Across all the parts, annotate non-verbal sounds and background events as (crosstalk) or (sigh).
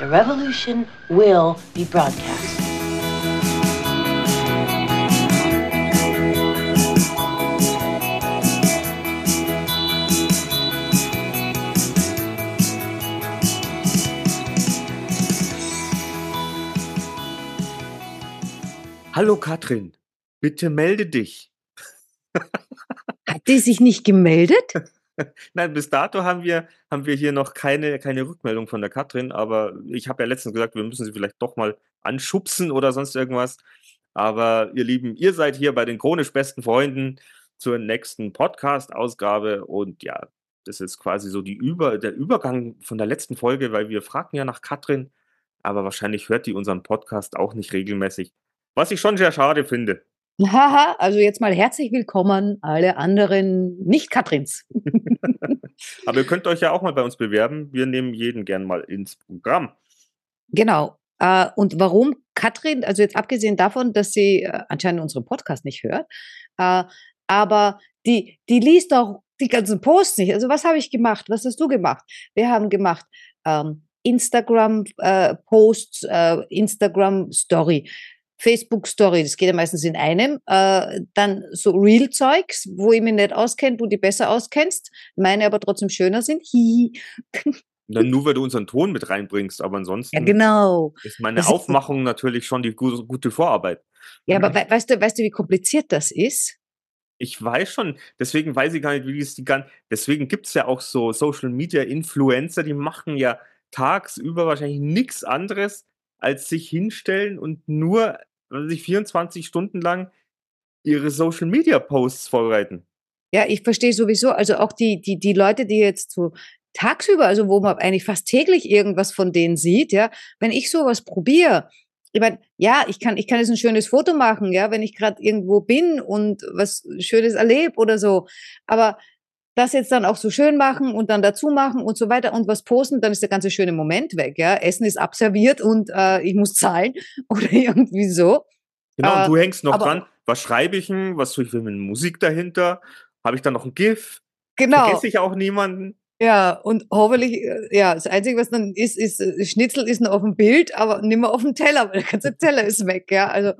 The revolution will be broadcast. Hallo Katrin, bitte melde dich. Hat die sich nicht gemeldet? (laughs) (laughs) Nein, bis dato haben wir, haben wir hier noch keine, keine Rückmeldung von der Katrin, aber ich habe ja letztens gesagt, wir müssen sie vielleicht doch mal anschubsen oder sonst irgendwas. Aber ihr Lieben, ihr seid hier bei den chronisch besten Freunden zur nächsten Podcast-Ausgabe und ja, das ist quasi so die Über, der Übergang von der letzten Folge, weil wir fragten ja nach Katrin, aber wahrscheinlich hört die unseren Podcast auch nicht regelmäßig, was ich schon sehr schade finde. Haha, also jetzt mal herzlich willkommen alle anderen Nicht-Katrins. (laughs) Aber ihr könnt euch ja auch mal bei uns bewerben. Wir nehmen jeden gern mal ins Programm. Genau. Äh, und warum Katrin, also jetzt abgesehen davon, dass sie äh, anscheinend unseren Podcast nicht hört, äh, aber die, die liest auch die ganzen Posts nicht. Also was habe ich gemacht? Was hast du gemacht? Wir haben gemacht ähm, Instagram-Posts, äh, Instagram-Story. Facebook Story, das geht ja meistens in einem. Äh, dann so Real-Zeugs, wo ich mich nicht auskenne, du die besser auskennst, meine aber trotzdem schöner sind. Hihi. Na, nur weil du unseren Ton mit reinbringst, aber ansonsten Ja, genau. ist meine Das ist- Aufmachung natürlich schon die gu gute Vorarbeit. Ja, aber we weißt du, weißt du, wie kompliziert das ist? Ich weiß schon, deswegen weiß ich gar nicht, wie es die ganzen. Deswegen gibt es ja auch so Social Media Influencer, die machen ja tagsüber wahrscheinlich nichts anderes, als sich hinstellen und nur also sich 24 Stunden lang ihre Social Media Posts vorbereiten. Ja, ich verstehe sowieso, also auch die, die, die Leute, die jetzt so tagsüber, also wo man eigentlich fast täglich irgendwas von denen sieht, ja, wenn ich sowas probiere, ich meine, ja, ich kann, ich kann jetzt ein schönes Foto machen, ja, wenn ich gerade irgendwo bin und was Schönes erlebe oder so. Aber das jetzt dann auch so schön machen und dann dazu machen und so weiter und was posten, dann ist der ganze schöne Moment weg, ja. Essen ist abserviert und äh, ich muss zahlen (laughs) oder irgendwie so. Genau, Äh, und du hängst noch aber- dran, was schreibe ich denn, was tue ich für eine Musik dahinter? Habe ich dann noch ein GIF? Genau. Vergesse ich auch niemanden? Ja, und hoffentlich, äh, ja, das Einzige, was dann ist, ist, äh, Schnitzel ist noch auf dem Bild, aber nicht mehr auf dem Teller, weil der ganze Teller ist weg, ja. Also,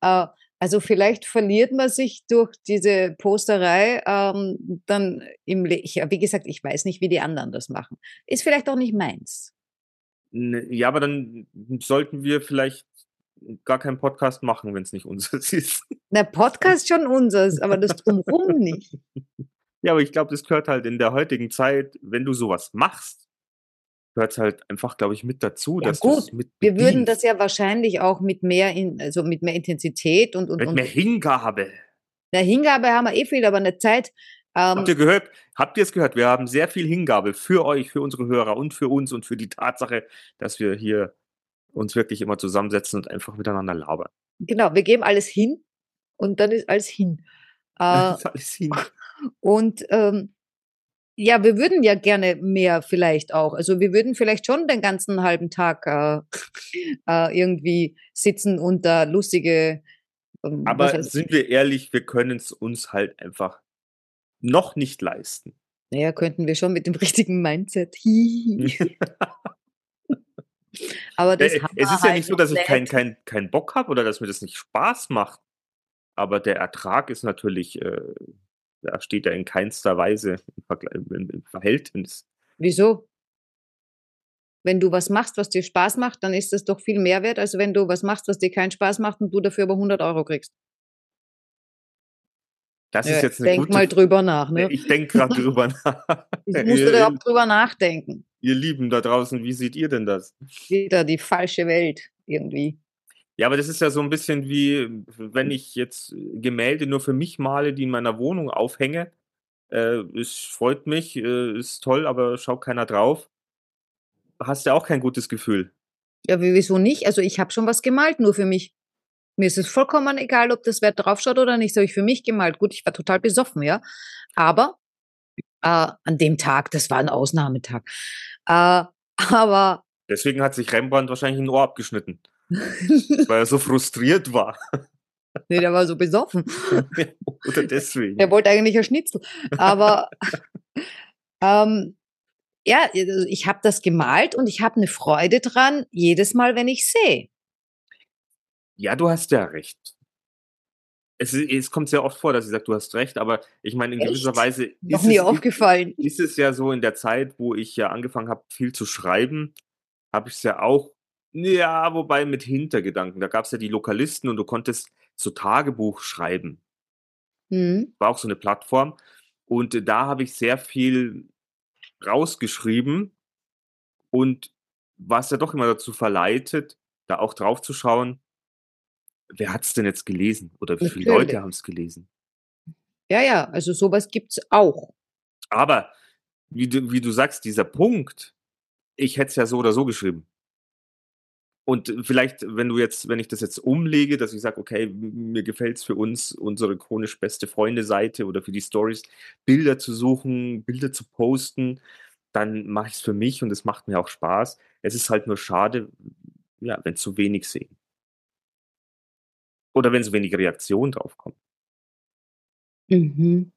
äh, also vielleicht verliert man sich durch diese Posterei ähm, dann im Le ich, Wie gesagt, ich weiß nicht, wie die anderen das machen. Ist vielleicht auch nicht meins. Ne, Ja, aber dann sollten wir vielleicht gar keinen Podcast machen, wenn es nicht unseres (laughs) ist. Der Podcast schon unseres, aber das drumherum nicht. (laughs) Ja, aber ich glaube, das gehört halt in der heutigen Zeit, wenn du sowas machst, gehört es halt einfach, glaube ich, mit dazu, Ja, dass gut, mit Wir würden das ja wahrscheinlich auch mit mehr, in, also mit mehr Intensität und, und, mit und mehr Hingabe. der Hingabe haben wir eh viel, aber eine Zeit. Ähm, Habt ihr gehört? Habt ihr es gehört? Wir haben sehr viel Hingabe für euch, für unsere Hörer und für uns und für die Tatsache, dass wir hier uns wirklich immer zusammensetzen und einfach miteinander labern. Genau, wir geben alles hin und dann ist alles hin. Äh, alles hin. und ähm, ja, wir würden ja gerne mehr vielleicht auch. Also wir würden vielleicht schon den ganzen halben Tag äh, (laughs) äh, irgendwie sitzen und da lustige. ähm, Aber sind wir ehrlich, wir können es uns halt einfach noch nicht leisten. Naja, könnten wir schon mit dem (laughs) richtigen Mindset. (laughs) Aber das Äh, haben es ist ja halt nicht so, dass ich keinen kein, kein Bock habe oder dass mir das nicht Spaß macht. Aber der Ertrag ist natürlich, äh, da steht er in keinster Weise im, Verhältnis. Wieso? Wenn du was machst, was dir Spaß macht, dann ist das doch viel mehr wert, als wenn du was machst, was dir keinen Spaß macht und du dafür aber 100 Euro kriegst. Das Ja, ist jetzt eine denk gute mal drüber nach, ne? Ich denke gerade (laughs) drüber nach. Ich (laughs) musste da auch drüber nachdenken. ihr Lieben da draußen, wie seht ihr denn das? Wieder die falsche Welt irgendwie. Ja, aber das ist ja so ein bisschen wie, wenn ich jetzt Gemälde nur für mich male, die in meiner Wohnung aufhänge. Äh, es freut mich, äh, ist toll, aber schaut keiner drauf. Hast ja auch kein gutes Gefühl. Ja, wie- wieso nicht? Also ich habe schon was gemalt, nur für mich. Mir ist es vollkommen egal, ob das wer draufschaut oder nicht. Das habe ich für mich gemalt. Gut, ich war total besoffen, ja. Aber äh, an dem Tag, das war ein Ausnahmetag. Äh, (laughs) aber Deswegen hat sich Rembrandt wahrscheinlich ein Ohr abgeschnitten, (laughs) weil er so frustriert war. (laughs) nee, der war so besoffen. (laughs) Oder deswegen. Der wollte eigentlich ein Schnitzel. Aber ähm, ja, also ich habe das gemalt und ich habe eine Freude dran, jedes Mal, wenn ich sehe. Ja, du hast ja recht. Es, es kommt sehr oft vor, dass ich sage, du hast recht, aber ich meine, in Echt? gewisser Weise Noch ist nie es, aufgefallen. ist es ja so in der Zeit, wo ich ja angefangen habe, viel zu schreiben, habe ich es ja auch, ja, wobei mit Hintergedanken. Da gab es ja die Lokalisten und du konntest so Tagebuch schreiben. Hm. War auch so eine Plattform. Und äh, da habe ich sehr viel rausgeschrieben und was ja doch immer dazu verleitet, da auch drauf zu schauen, wer hat es denn jetzt gelesen oder wie viele Natürlich. Leute haben es gelesen. Ja, ja, also sowas gibt's auch. Aber wie du, wie du sagst, dieser Punkt, ich hätte es ja so oder so geschrieben. Und vielleicht, wenn du jetzt, wenn ich das jetzt umlege, dass ich sage, okay, mir gefällt es für uns, unsere chronisch beste Freunde-Seite oder für die Stories, Bilder zu suchen, Bilder zu posten, dann mache ich es für mich und es macht mir auch Spaß. Es ist halt nur schade, ja, wenn zu wenig sehen. Oder wenn so wenig Reaktion drauf kommt. Mhm.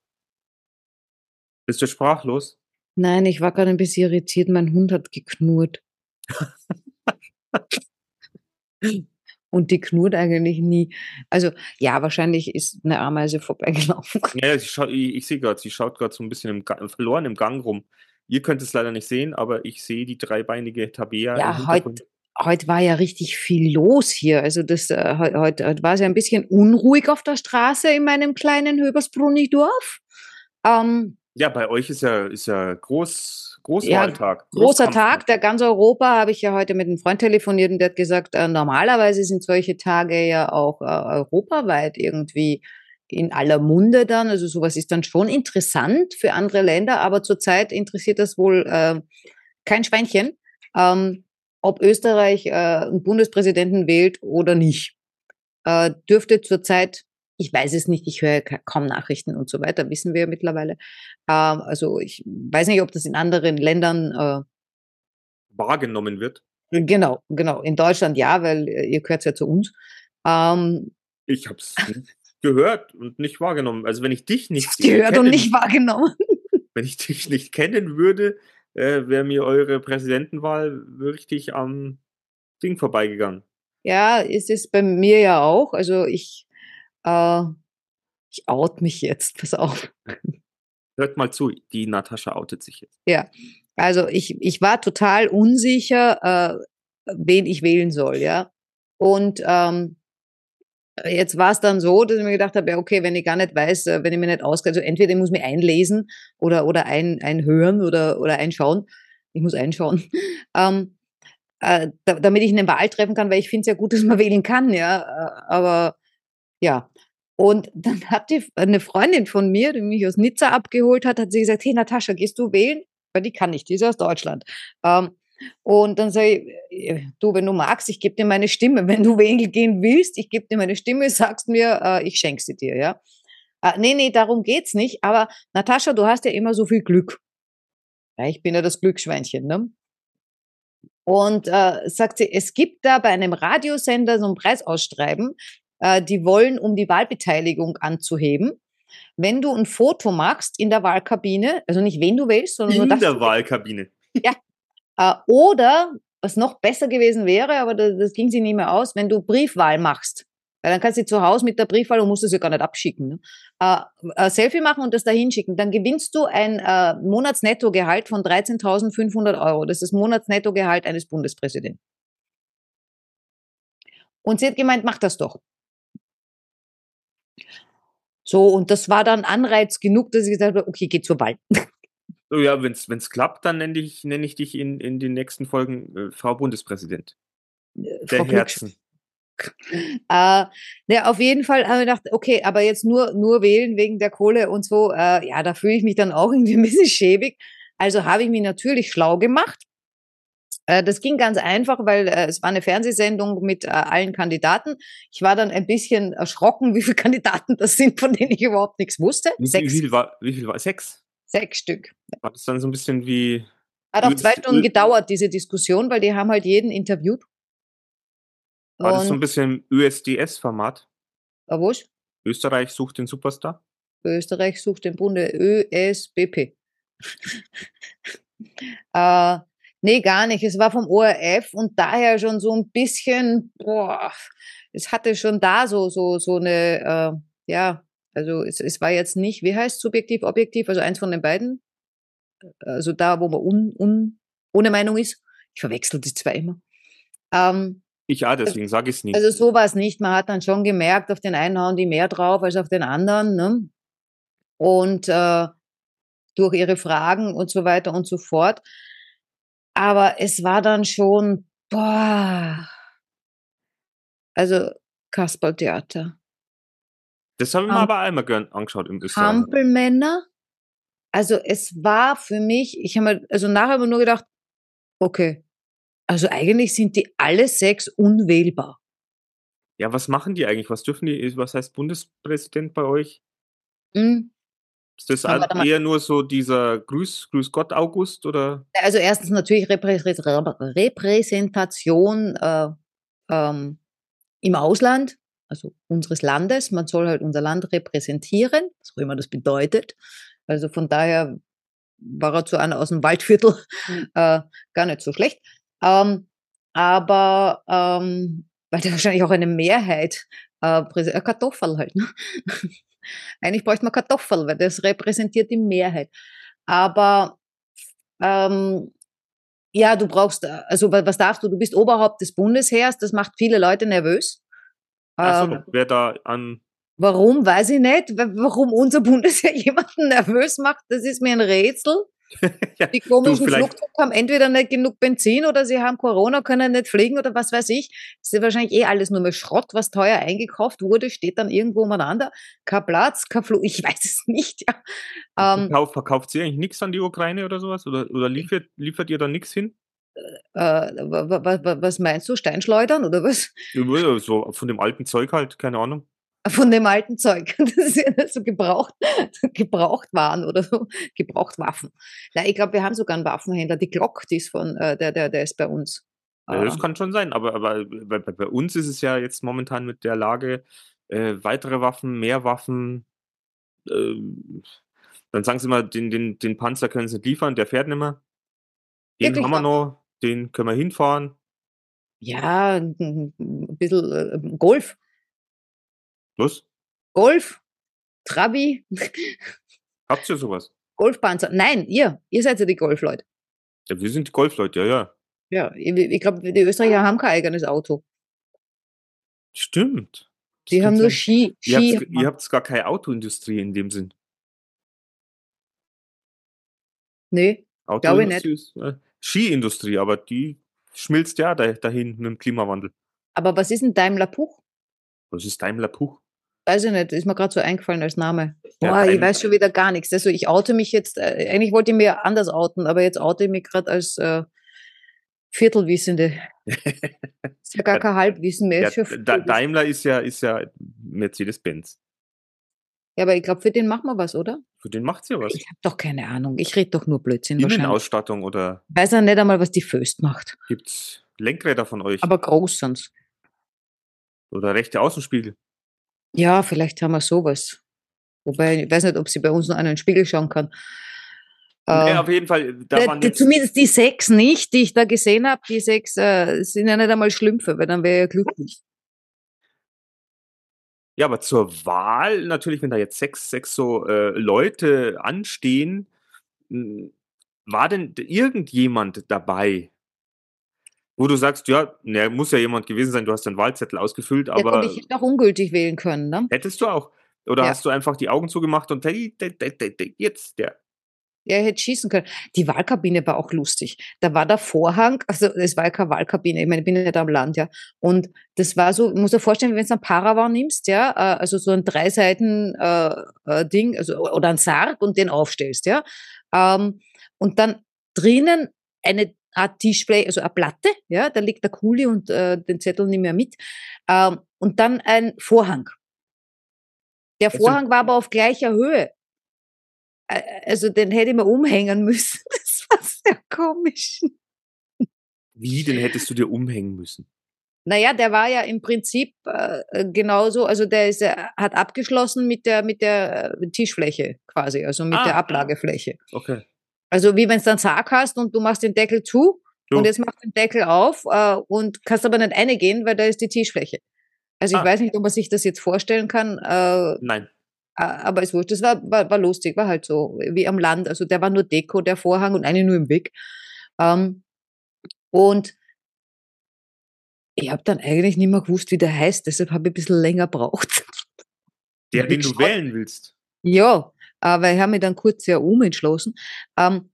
Bist du sprachlos? Nein, ich war gerade ein bisschen irritiert. Mein Hund hat geknurrt. (laughs) Und die knurrt eigentlich nie. Also, ja, wahrscheinlich ist eine Ameise vorbeigelaufen. Ja, schau, ich, ich sehe gerade, sie schaut gerade so ein bisschen im verloren im Gang rum. Ihr könnt es leider nicht sehen, aber ich sehe die dreibeinige Tabea Ja, heute heute war ja richtig viel los hier. Also das äh, heu- heute, heute war es ja ein bisschen unruhig auf der Straße in meinem kleinen Höbersbrunnig-Dorf. Ähm, Ja, bei euch ist ja, ist ja groß, Ja, Großwahltag. großer Großkampf. Tag, der ganz Europa, habe ich ja heute mit einem Freund telefoniert und der hat gesagt, äh, normalerweise sind solche Tage ja auch äh, europaweit irgendwie in aller Munde dann. Also sowas ist dann schon interessant für andere Länder, aber zurzeit interessiert das wohl äh, kein Schweinchen, ähm, ob Österreich äh, einen Bundespräsidenten wählt oder nicht. Äh, dürfte zurzeit, ich weiß es nicht, ich höre ka- kaum Nachrichten und so weiter, wissen wir ja mittlerweile. Ähm, also ich weiß nicht, ob das in anderen Ländern äh, wahrgenommen wird. Genau, genau. In Deutschland ja, weil äh, ihr gehört ja zu uns. Ähm, Ich habe es gehört und nicht wahrgenommen. Also wenn ich dich (laughs) nicht gehört und kennen- nicht wahrgenommen. (laughs) wenn ich dich nicht kennen würde, äh, wäre mir eure Präsidentenwahl richtig am Ding vorbeigegangen. Ja, es ist bei mir ja auch. Also ich, äh, ich out mich jetzt, pass auf. Hört mal zu, die Natascha outet sich jetzt. Ja, also ich, ich war total unsicher, äh, wen ich wählen soll, ja. Und ähm, jetzt war es dann so, dass ich mir gedacht habe, ja, okay, wenn ich gar nicht weiß, äh, wenn ich mir nicht auskenne, also entweder ich muss mich einlesen oder, oder ein, einhören oder, oder einschauen. Ich muss einschauen. (laughs) ähm, äh, da, damit ich eine Wahl treffen kann, weil ich finde es ja gut, (laughs) dass man wählen kann, ja. Äh, aber ja. Und dann hat die, eine Freundin von mir, die mich aus Nizza abgeholt hat, hat sie gesagt, hey Natascha, gehst du wählen? Weil die kann nicht, die ist aus Deutschland. Ähm, und dann sage ich, äh, du, wenn du magst, ich gebe dir meine Stimme. Wenn du wählen gehen willst, ich gebe dir meine Stimme, sagst mir, äh, ich schenke sie dir, ja. Äh, nee, nee, darum geht's nicht. Aber Natascha, du hast ja immer so viel Glück. Ja, ich bin ja das Glücksschweinchen, ne? Und äh, sagt sie, es gibt da bei einem Radiosender so ein Preisausschreiben, äh, die wollen, um die Wahlbeteiligung anzuheben. Wenn du ein Foto machst in der Wahlkabine, also nicht wen du wählst, sondern nur In das der du Wahlkabine. (laughs) äh, oder, was noch besser gewesen wäre, aber das, das ging sie nicht mehr aus, wenn du Briefwahl machst. Weil dann kannst du zu Hause mit der Briefwahl und musst es ja gar nicht abschicken. Ne? Äh, äh, Selfie machen und das da hinschicken. Dann gewinnst du ein äh, Monatsnettogehalt von 13.500 Euro. Das ist das Monatsnettogehalt eines Bundespräsidenten. Und sie hat gemeint, mach das doch. So, und das war dann Anreiz genug, dass ich gesagt habe, okay, geh zur Wahl. Oh ja, wenn es klappt, dann nenne ich, nenn ich dich in, in den nächsten Folgen äh, Frau Bundespräsident. Der Frau Herzen. (laughs) Äh, ne, auf jeden Fall habe ich gedacht, okay, aber jetzt nur, nur wählen wegen der Kohle und so, äh, ja, da fühle ich mich dann auch (laughs) irgendwie ein bisschen schäbig. Also habe ich mich natürlich schlau gemacht. Äh, das ging ganz einfach, weil äh, es war eine Fernsehsendung mit äh, allen Kandidaten. Ich war dann ein bisschen erschrocken, (laughs) wie viele Kandidaten das sind, von denen ich überhaupt nichts wusste. Wie, Sechs, wie, viel war, wie viel war? Sechs? sechs Stück. War das dann so ein bisschen wie. Hat auch zwei Stunden gedauert, diese Diskussion, weil die haben halt jeden interviewt. War das so ein bisschen ÖSDS-Format? wo ist? Österreich sucht den Superstar? Österreich sucht den Bunde ÖSBP. (laughs) Äh, nee, gar nicht. Es war vom ORF und daher schon so ein bisschen, boah, es hatte schon da so, so, so eine, äh, ja, also es, es war jetzt nicht, wie heißt subjektiv, objektiv, also eins von den beiden. Also da, wo man un, un, ohne Meinung ist. Ich verwechsel die zwei immer. Ähm, ich ja, deswegen sage ich es nicht. Also so war es nicht. Man hat dann schon gemerkt, auf den einen hauen die mehr drauf als auf den anderen. Ne? Und äh, durch ihre Fragen und so weiter und so fort. Aber es war dann schon, boah, also Kasperltheater. Das habe ich mir aber einmal gern angeschaut im Österreich. Hampelmänner. Also es war für mich, ich habe mir, also nachher habe ich nur gedacht, okay, also eigentlich sind die alle sechs unwählbar. Ja, was machen die eigentlich? Was dürfen die, was heißt Bundespräsident bei euch? Hm. Ist das mal. eher nur so dieser Grüß, Grüß Gott August oder? Also erstens natürlich Reprä Repräsentation äh, ähm, im Ausland, also unseres Landes. Man soll halt unser Land repräsentieren, was auch immer das bedeutet. Also von daher war er zu einer aus dem Waldviertel (laughs) äh, gar nicht so schlecht. Ähm, aber ähm, weil der wahrscheinlich auch eine Mehrheit äh, äh, Kartoffel halt. Ne? (laughs) Eigentlich bräuchte man Kartoffel, weil das repräsentiert die Mehrheit. Aber ähm, ja, du brauchst, äh, also wa- was darfst du? Du bist Oberhaupt des Bundesheers, das macht viele Leute nervös. Ähm, wer da an. warum, weiß ich nicht. Wa- Warum unser Bundesheer (laughs) jemanden nervös macht, das ist mir ein Rätsel. (laughs) ja, Die komischen Flugzeuge haben entweder nicht genug Benzin oder sie haben Corona, können nicht fliegen oder was weiß ich. Das ist wahrscheinlich eh alles nur mehr Schrott, was teuer eingekauft wurde, steht dann irgendwo umeinander. Kein Platz, kein Flug, ich weiß es nicht. Ja. Ähm, Verkauft, verkauft sie eigentlich nichts an die Ukraine oder sowas? Oder, oder liefert, liefert ihr da nichts hin? äh, wa- was meinst du, Steinschleudern oder was? Ja, So von dem alten Zeug halt, keine Ahnung. Von dem alten Zeug. (laughs) Das ist ja so gebraucht, gebraucht waren oder so, gebraucht Waffen. Na, ich glaube, wir haben sogar einen Waffenhändler. Die Glock, die ist von, äh, der, der, der ist bei uns. Ja, Äh, das kann schon sein, aber, aber bei, bei uns ist es ja jetzt momentan mit der Lage, äh, weitere Waffen, mehr Waffen. ähm, dann sagen sie mal, den, den, den Panzer können sie nicht liefern, der fährt nicht mehr. Den Wirklich haben wir noch, den können wir hinfahren. ja, ein ein bisschen äh, Golf. Was? Golf, Trabi, Habt ihr sowas? Golfpanzer. Nein, ihr, ihr seid ja die Golfleute. Ja, wir sind die Golfleute, ja, ja. Ja, ich, ich glaube, die Österreicher haben kein eigenes Auto. Stimmt. Das Die haben nur sein. Ski. Ihr Ski habt, ihr habt gar keine Autoindustrie in dem Sinn. nee, Glaube ich nicht. Autoindustrie ist äh, Skiindustrie, aber die schmilzt ja da, dahin mit dem Klimawandel. aber was ist denn Daimler Puch? Das ist Daimler Puch. Weiß ich nicht, ist mir gerade so eingefallen als Name. Ja, Boah, ich weiß schon wieder gar nichts. Also ich oute mich jetzt, äh, eigentlich wollte ich mir anders outen, aber jetzt oute ich mich gerade als äh, Viertelwissende. (laughs) ist ja gar kein Halbwissen mehr. Ja, Da-. Daimler ist ja, ist ja Mercedes-Benz. ja, aber ich glaube, für den machen wir was, oder? Für den macht's ja was. Ich habe doch keine Ahnung. Ich rede doch nur Blödsinn. Innenausstattung oder Ich weiß ja nicht einmal, was die Föst macht. gibt's Lenkräder von euch? Aber groß sind's. oder rechte Außenspiegel? Ja, vielleicht haben wir sowas. Wobei, ich weiß nicht, ob sie bei uns noch einen Spiegel schauen kann. Äh, auf jeden Fall, da die, zumindest die sechs nicht, die ich da gesehen habe, die sechs äh, sind ja nicht einmal Schlümpfe, weil dann wäre ja glücklich. ja, aber zur Wahl, natürlich, wenn da jetzt sechs, sechs so äh, Leute anstehen, m, war denn irgendjemand dabei, wo du sagst, ja, ne, muss ja jemand gewesen sein, du hast deinen Wahlzettel ausgefüllt, Ja, aber gut, ich hätte auch ungültig wählen können, ne? hättest du auch? Oder Ja. hast du einfach die Augen zugemacht und hey, jetzt der? Ja, ich hätte schießen können. Die Wahlkabine war auch lustig. Da war der Vorhang, also es war ja keine Wahlkabine, ich meine, ich bin ja da am Land, ja. Und das war so, du musst dir vorstellen, wenn du einen Paravan nimmst, ja, äh, also so ein drei Seiten äh, äh, Ding, also oder ein Sarg und den aufstellst, ja. Ähm, und dann drinnen eine Art Tischfläche, also eine Platte, ja, da liegt der Kuli und äh, den Zettel nicht mehr mit. Ähm, und dann ein Vorhang. Der Also- Vorhang war aber auf gleicher Höhe. Also den hätte ich mir umhängen (laughs) müssen. Das war sehr komisch. Wie, den hättest du dir umhängen müssen? Naja, der war ja im Prinzip äh, äh, genauso, also der ist, äh, hat abgeschlossen mit der, mit der äh, Tischfläche quasi, also mit Ah, der ah. Ablagefläche. Okay. Also wie wenn es dann Sarg hast und du machst den Deckel zu So. und jetzt machst du den Deckel auf äh, und kannst aber nicht reingehen, weil da ist die Tischfläche. Also ich Ah. weiß nicht, ob man sich das jetzt vorstellen kann, äh, Nein. aber ist wurscht. Das war, war, war lustig, war halt so wie am Land. Also der war nur Deko, der Vorhang und eine nur im Weg. Ähm, und ich habe dann eigentlich nicht mehr gewusst, wie der heißt, deshalb habe ich ein bisschen länger braucht. Der, (laughs) den du wählen willst. Ja, aber ich habe mich dann kurz sehr umentschlossen. Ähm,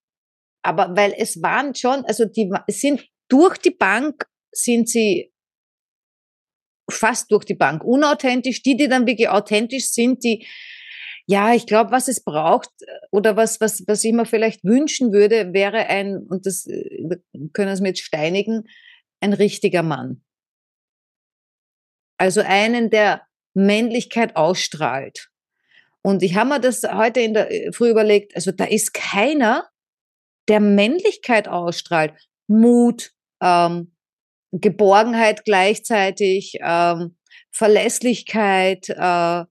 aber weil es waren schon, also die sind durch die Bank sind sie fast durch die Bank unauthentisch. Die, die dann wirklich authentisch sind, die, ja, ich glaube, was es braucht äh, oder was, was, was ich mir vielleicht wünschen würde, wäre ein, und das äh, wir können mir jetzt steinigen, ein richtiger Mann. Also einen, der Männlichkeit ausstrahlt. Und ich habe mir das heute in der äh, Früh überlegt, also da ist keiner, der Männlichkeit ausstrahlt. Mut, ähm, Geborgenheit gleichzeitig, ähm, Verlässlichkeit, äh,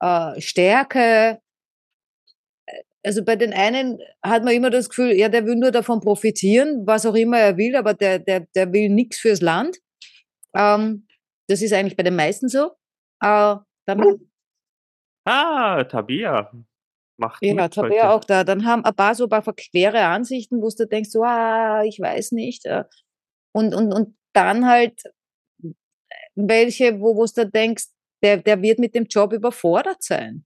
äh, Stärke. Also bei den einen hat man immer das Gefühl, ja, der will nur davon profitieren, was auch immer er will, aber der, der, der will nichts fürs Land. Ähm, das ist eigentlich bei den meisten so. Äh, dann Ah, Tabea. Macht Ja, mit habe heute. auch da. Dann haben ein paar so ein paar verquere Ansichten, wo du denkst, so, ah, ich weiß nicht. Und, und, und dann halt welche, wo wo du denkst, der, der wird mit dem Job überfordert sein.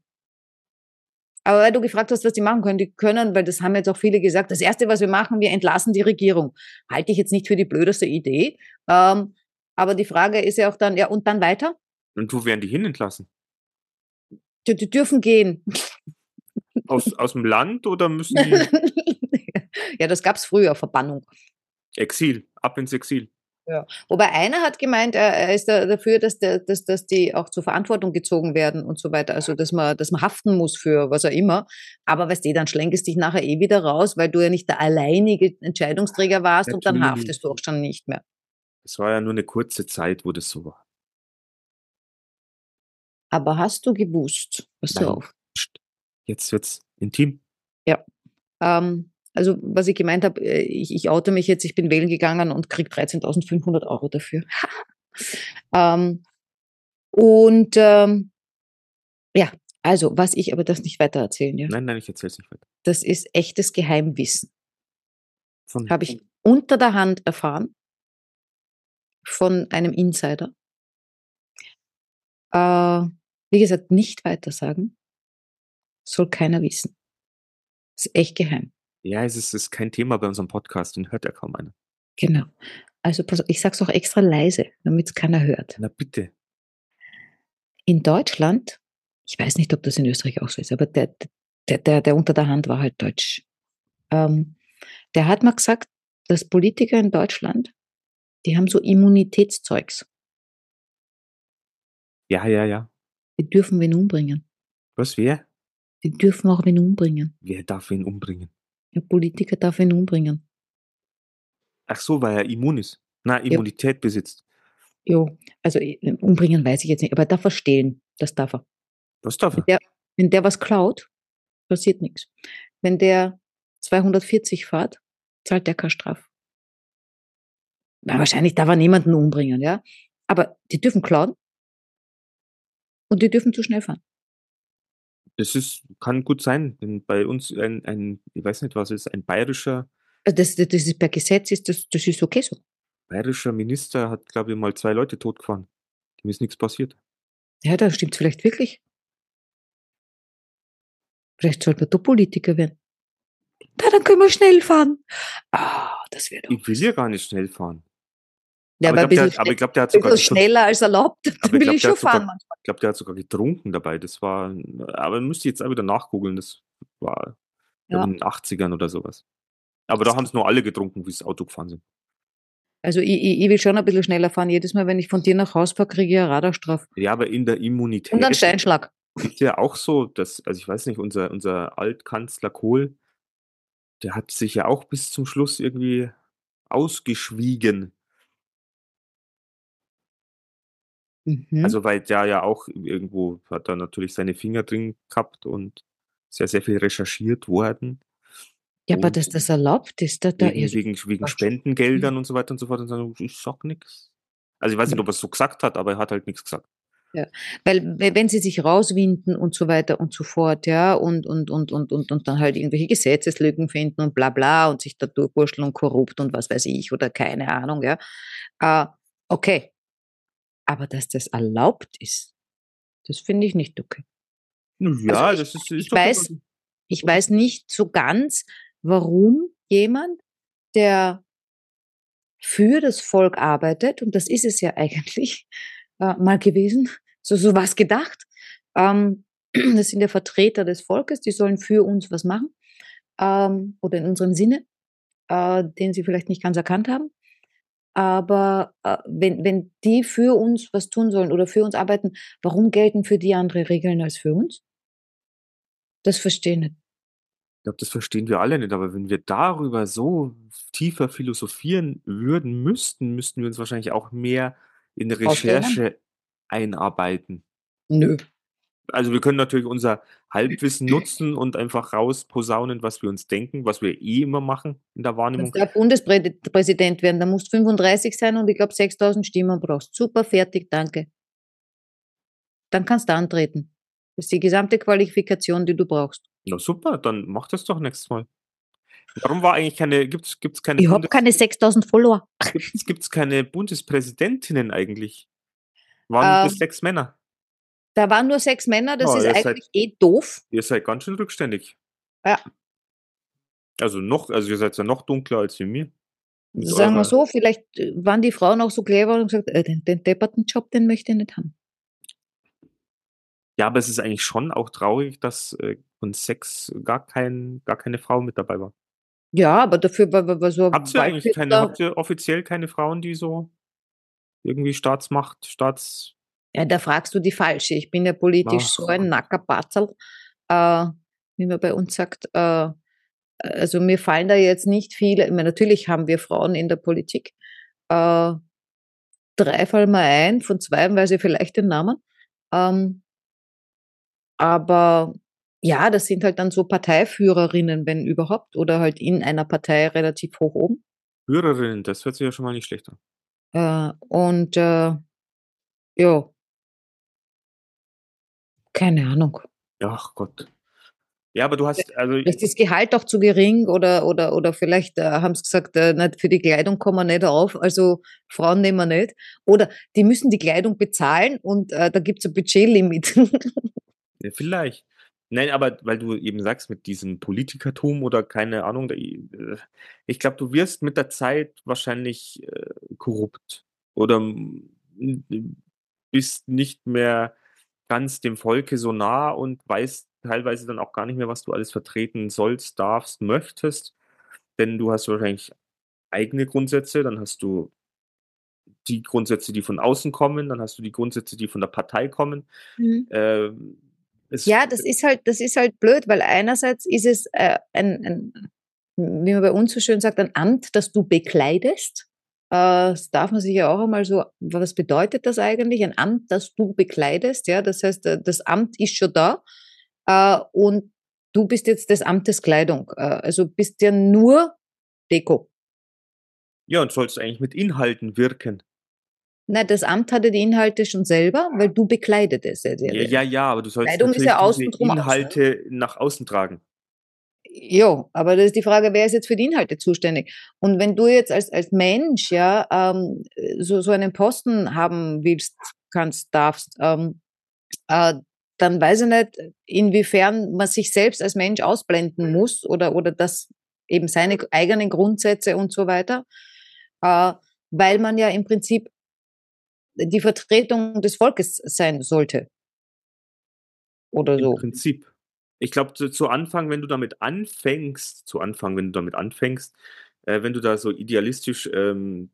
Aber weil du gefragt hast, was die machen können, die können, weil das haben jetzt auch viele gesagt, das Erste, was wir machen, wir entlassen die Regierung. Halte ich jetzt nicht für die blödeste Idee. Ähm, aber die Frage ist ja auch dann, ja, und dann weiter? Und wo werden die hin entlassen? Die, die dürfen gehen. Aus, aus dem Land oder müssen die (laughs) ja, das gab's früher, Verbannung. Exil, ab ins Exil? Wobei einer hat gemeint, er, ist da, dafür, dass, der, dass, dass die auch zur Verantwortung gezogen werden und so weiter. Also, dass man, dass man haften muss für was auch immer. Aber weißt du, dann schlenkest dich nachher eh wieder raus, weil du ja nicht der alleinige Entscheidungsträger warst und dann Natürlich. haftest du auch schon nicht mehr. Es war ja nur eine kurze Zeit, wo das so war. Aber hast du gewusst, pass Nein. auf. Jetzt wird's intim. ähm, also was ich gemeint habe, äh, ich, ich oute mich jetzt, ich bin wählen gegangen und krieg 13.500 Euro dafür. (laughs) ähm, und ähm, ja, also was ich aber das nicht weiter erzählen, ja. Nein, nein, ich erzähl's nicht weiter. Das ist echtes Geheimwissen. Habe ich unter der Hand erfahren von einem Insider. Äh, wie gesagt, nicht weiter sagen. Soll keiner wissen. Ist echt geheim. Ja, es ist, es ist kein Thema bei unserem Podcast, den hört ja kaum einer. Genau. Also ich sag's auch extra leise, damit es keiner hört. Na bitte. In Deutschland, ich weiß nicht, ob das in Österreich auch so ist, aber der, der, der, der unter der Hand war halt deutsch. Ähm, der hat mal gesagt, dass Politiker in Deutschland, die haben so Immunitätszeugs. Ja, ja, ja. Die dürfen wen umbringen. Was, wer? Die dürfen auch wen umbringen. Wer darf ihn umbringen? Der Politiker darf ihn umbringen. Ach so, weil er immun ist. Na, Immunität besitzt. Jo, also äh, umbringen weiß ich jetzt nicht, aber er darf was stehlen. Das darf er. Was darf er? Der, wenn der was klaut, passiert nichts. Wenn der 240 fährt, zahlt der keine Strafe. Na, wahrscheinlich darf er niemanden umbringen, ja. Aber die dürfen klauen und die dürfen zu schnell fahren. Das ist, kann gut sein, wenn bei uns ein, ein ich weiß nicht, was ist, ein bayerischer, Also das, das ist per Gesetz ist das, das ist okay so. bayerischer Minister hat, glaube ich, mal zwei Leute totgefahren. Dem ist nichts passiert. Ja, da stimmt vielleicht wirklich. Vielleicht sollte man doch Politiker werden. Na, dann können wir schnell fahren. Ah, das wäre doch. Ich will ja gar nicht schnell fahren. Ja, aber, aber ich glaube, der, glaub, der hat sogar bisschen schneller als erlaubt. Dann (laughs) Aber ich will glaub, ich schon hat sogar- fahren manchmal. Ich glaube, der hat sogar getrunken dabei. Das war, aber müsste ich jetzt auch wieder nachgoogeln. Das war Ja. in den 80ern oder sowas. Aber da haben es nur alle getrunken, wie sie das Auto gefahren sind. Also ich, ich, ich will schon ein bisschen schneller fahren. Jedes Mal, wenn ich von dir nach Hause fahre, kriege ich eine Radarstrafe. Ja, aber in der Immunität Und einen Steinschlag. ist ja auch so, dass, also ich weiß nicht, unser, unser Altkanzler Kohl, der hat sich ja auch bis zum Schluss irgendwie ausgeschwiegen. Mhm. Also weil der ja auch irgendwo hat er natürlich seine Finger drin gehabt und sehr, sehr viel recherchiert worden. Ja, aber Und dass das erlaubt ist, da, da wegen, ist wegen, wegen Quatsch. Spendengeldern und so weiter und so fort. Und sagen, ich sag nichts. Also ich weiß nicht, ob er es so gesagt hat, aber er hat halt nichts gesagt. Ja, weil we- wenn sie sich rauswinden und so weiter und so fort, ja, und, und, und, und, und, und dann halt irgendwelche Gesetzeslücken finden und bla bla und sich da durchwurschteln und korrupt und was weiß ich oder keine Ahnung, ja. Äh, okay. Aber dass das erlaubt ist, das finde ich nicht okay. Ja, Also ich- das ist, ich ist doch weiß- Ich weiß nicht so ganz, warum jemand, der für das Volk arbeitet, und das ist es ja (laughs) eigentlich äh, mal gewesen, so, so was gedacht. Ähm, (clears throat) das sind ja Vertreter des Volkes, die sollen für uns was machen ähm, oder in unserem Sinne, äh, den sie vielleicht nicht ganz erkannt haben. Aber äh, wenn, wenn die für uns was tun sollen oder für uns arbeiten, warum gelten für die andere Regeln als für uns? Das verstehe ich nicht. Ich glaube, das verstehen wir alle nicht, aber wenn wir darüber so tiefer philosophieren würden, müssten, müssten wir uns wahrscheinlich auch mehr in? Recherche einarbeiten. Nö. Also wir können natürlich unser Halbwissen (clears throat) nutzen und einfach rausposaunen, was wir uns denken, was wir eh immer machen in der Wahrnehmung. du Bundespräsident werden, dann musst du 35 sein und ich glaube 6000 Stimmen brauchst. Super, fertig, danke. Dann kannst du antreten. Das ist die gesamte Qualifikation, die du brauchst. Na super, dann mach das doch nächstes Mal. Warum war eigentlich keine, gibt's, gibt's keine, Ich habe keine 6000 Follower. gibt's, gibt's keine Bundespräsidentinnen eigentlich? Waren das Ähm, sechs Männer? Da waren nur sechs Männer, das Oh, ist ihr seid- eigentlich eh doof. Ihr seid ganz schön rückständig. Ja. Also noch, also ihr seid ja noch dunkler als wir mir. Mit Sagen wir so, vielleicht äh, waren die Frauen auch so clever und gesagt, äh, den, den depperten Job, den möchte ich nicht haben. Ja, aber es ist eigentlich schon auch traurig, dass äh, von Sex gar, kein, gar keine Frau mit dabei war. Ja, aber dafür war, war, war so Habt ihr eigentlich keine, habt ihr offiziell keine Frauen, die so irgendwie Staatsmacht, Staats. Ja, da fragst du die Falsche. Ich bin ja politisch Ach so ein Nackerpatzel, äh, wie man bei uns sagt. Äh, also mir fallen da jetzt nicht viele, ich meine, natürlich haben wir Frauen in der Politik. Äh, drei fallen mir ein, von zwei weiß ich vielleicht den Namen. Ähm, aber ja, das sind halt dann so Parteiführerinnen, wenn überhaupt, oder halt in einer Partei relativ hoch oben. Hörerinnen, das hört sich ja schon mal nicht schlecht an. Äh, und äh, ja, keine Ahnung. Ach Gott. Ja, aber du hast, also Vielleicht ist das Gehalt auch zu gering oder, oder, oder vielleicht äh, haben sie gesagt, äh, nicht, für die Kleidung kommen wir nicht auf, also Frauen nehmen wir nicht. Oder die müssen die Kleidung bezahlen und äh, da gibt es ein Budgetlimit. (laughs) Ja, vielleicht. Nein, aber weil du eben sagst, mit diesem Politikertum oder keine Ahnung, äh, ich glaube, du wirst mit der Zeit wahrscheinlich äh, korrupt oder bist nicht mehr ganz dem Volke so nah und weißt teilweise dann auch gar nicht mehr, was du alles vertreten sollst, darfst, möchtest. Denn du hast wahrscheinlich eigene Grundsätze, dann hast du die Grundsätze, die von außen kommen, dann hast du die Grundsätze, die von der Partei kommen. Ähm, es, ja, das ist halt, das ist halt blöd, weil einerseits ist es äh, ein, ein, wie man bei uns so schön sagt, ein Amt, das du bekleidest. Äh, das darf man sich ja auch einmal so, was bedeutet das eigentlich? Ein Amt, das du bekleidest, ja, das heißt, äh, das Amt ist schon da äh, und du bist jetzt des Amtes Kleidung. Äh, also bist ja nur Deko. Ja, und sollst eigentlich mit Inhalten wirken. Nein, das Amt hatte die Inhalte schon selber, weil du bekleidetest. Ja, Ja, ja, ja, aber du sollst Kleidung ist natürlich ja außen drum auch, ne? Inhalte nach außen tragen. Ja, aber das ist die Frage, wer ist jetzt für die Inhalte zuständig? Und wenn du jetzt als, als Mensch ja ähm, so, so einen Posten haben willst, kannst, darfst, ähm, äh, dann weiß ich nicht, inwiefern man sich selbst als Mensch ausblenden muss oder, oder das eben seine eigenen Grundsätze und so weiter, äh, weil man ja im Prinzip die Vertretung des Volkes sein sollte. Oder Im so. Prinzip. Ich glaube, zu, zu Anfang, wenn du damit anfängst, zu Anfang, wenn du damit anfängst, äh, wenn du da so idealistisch ähm,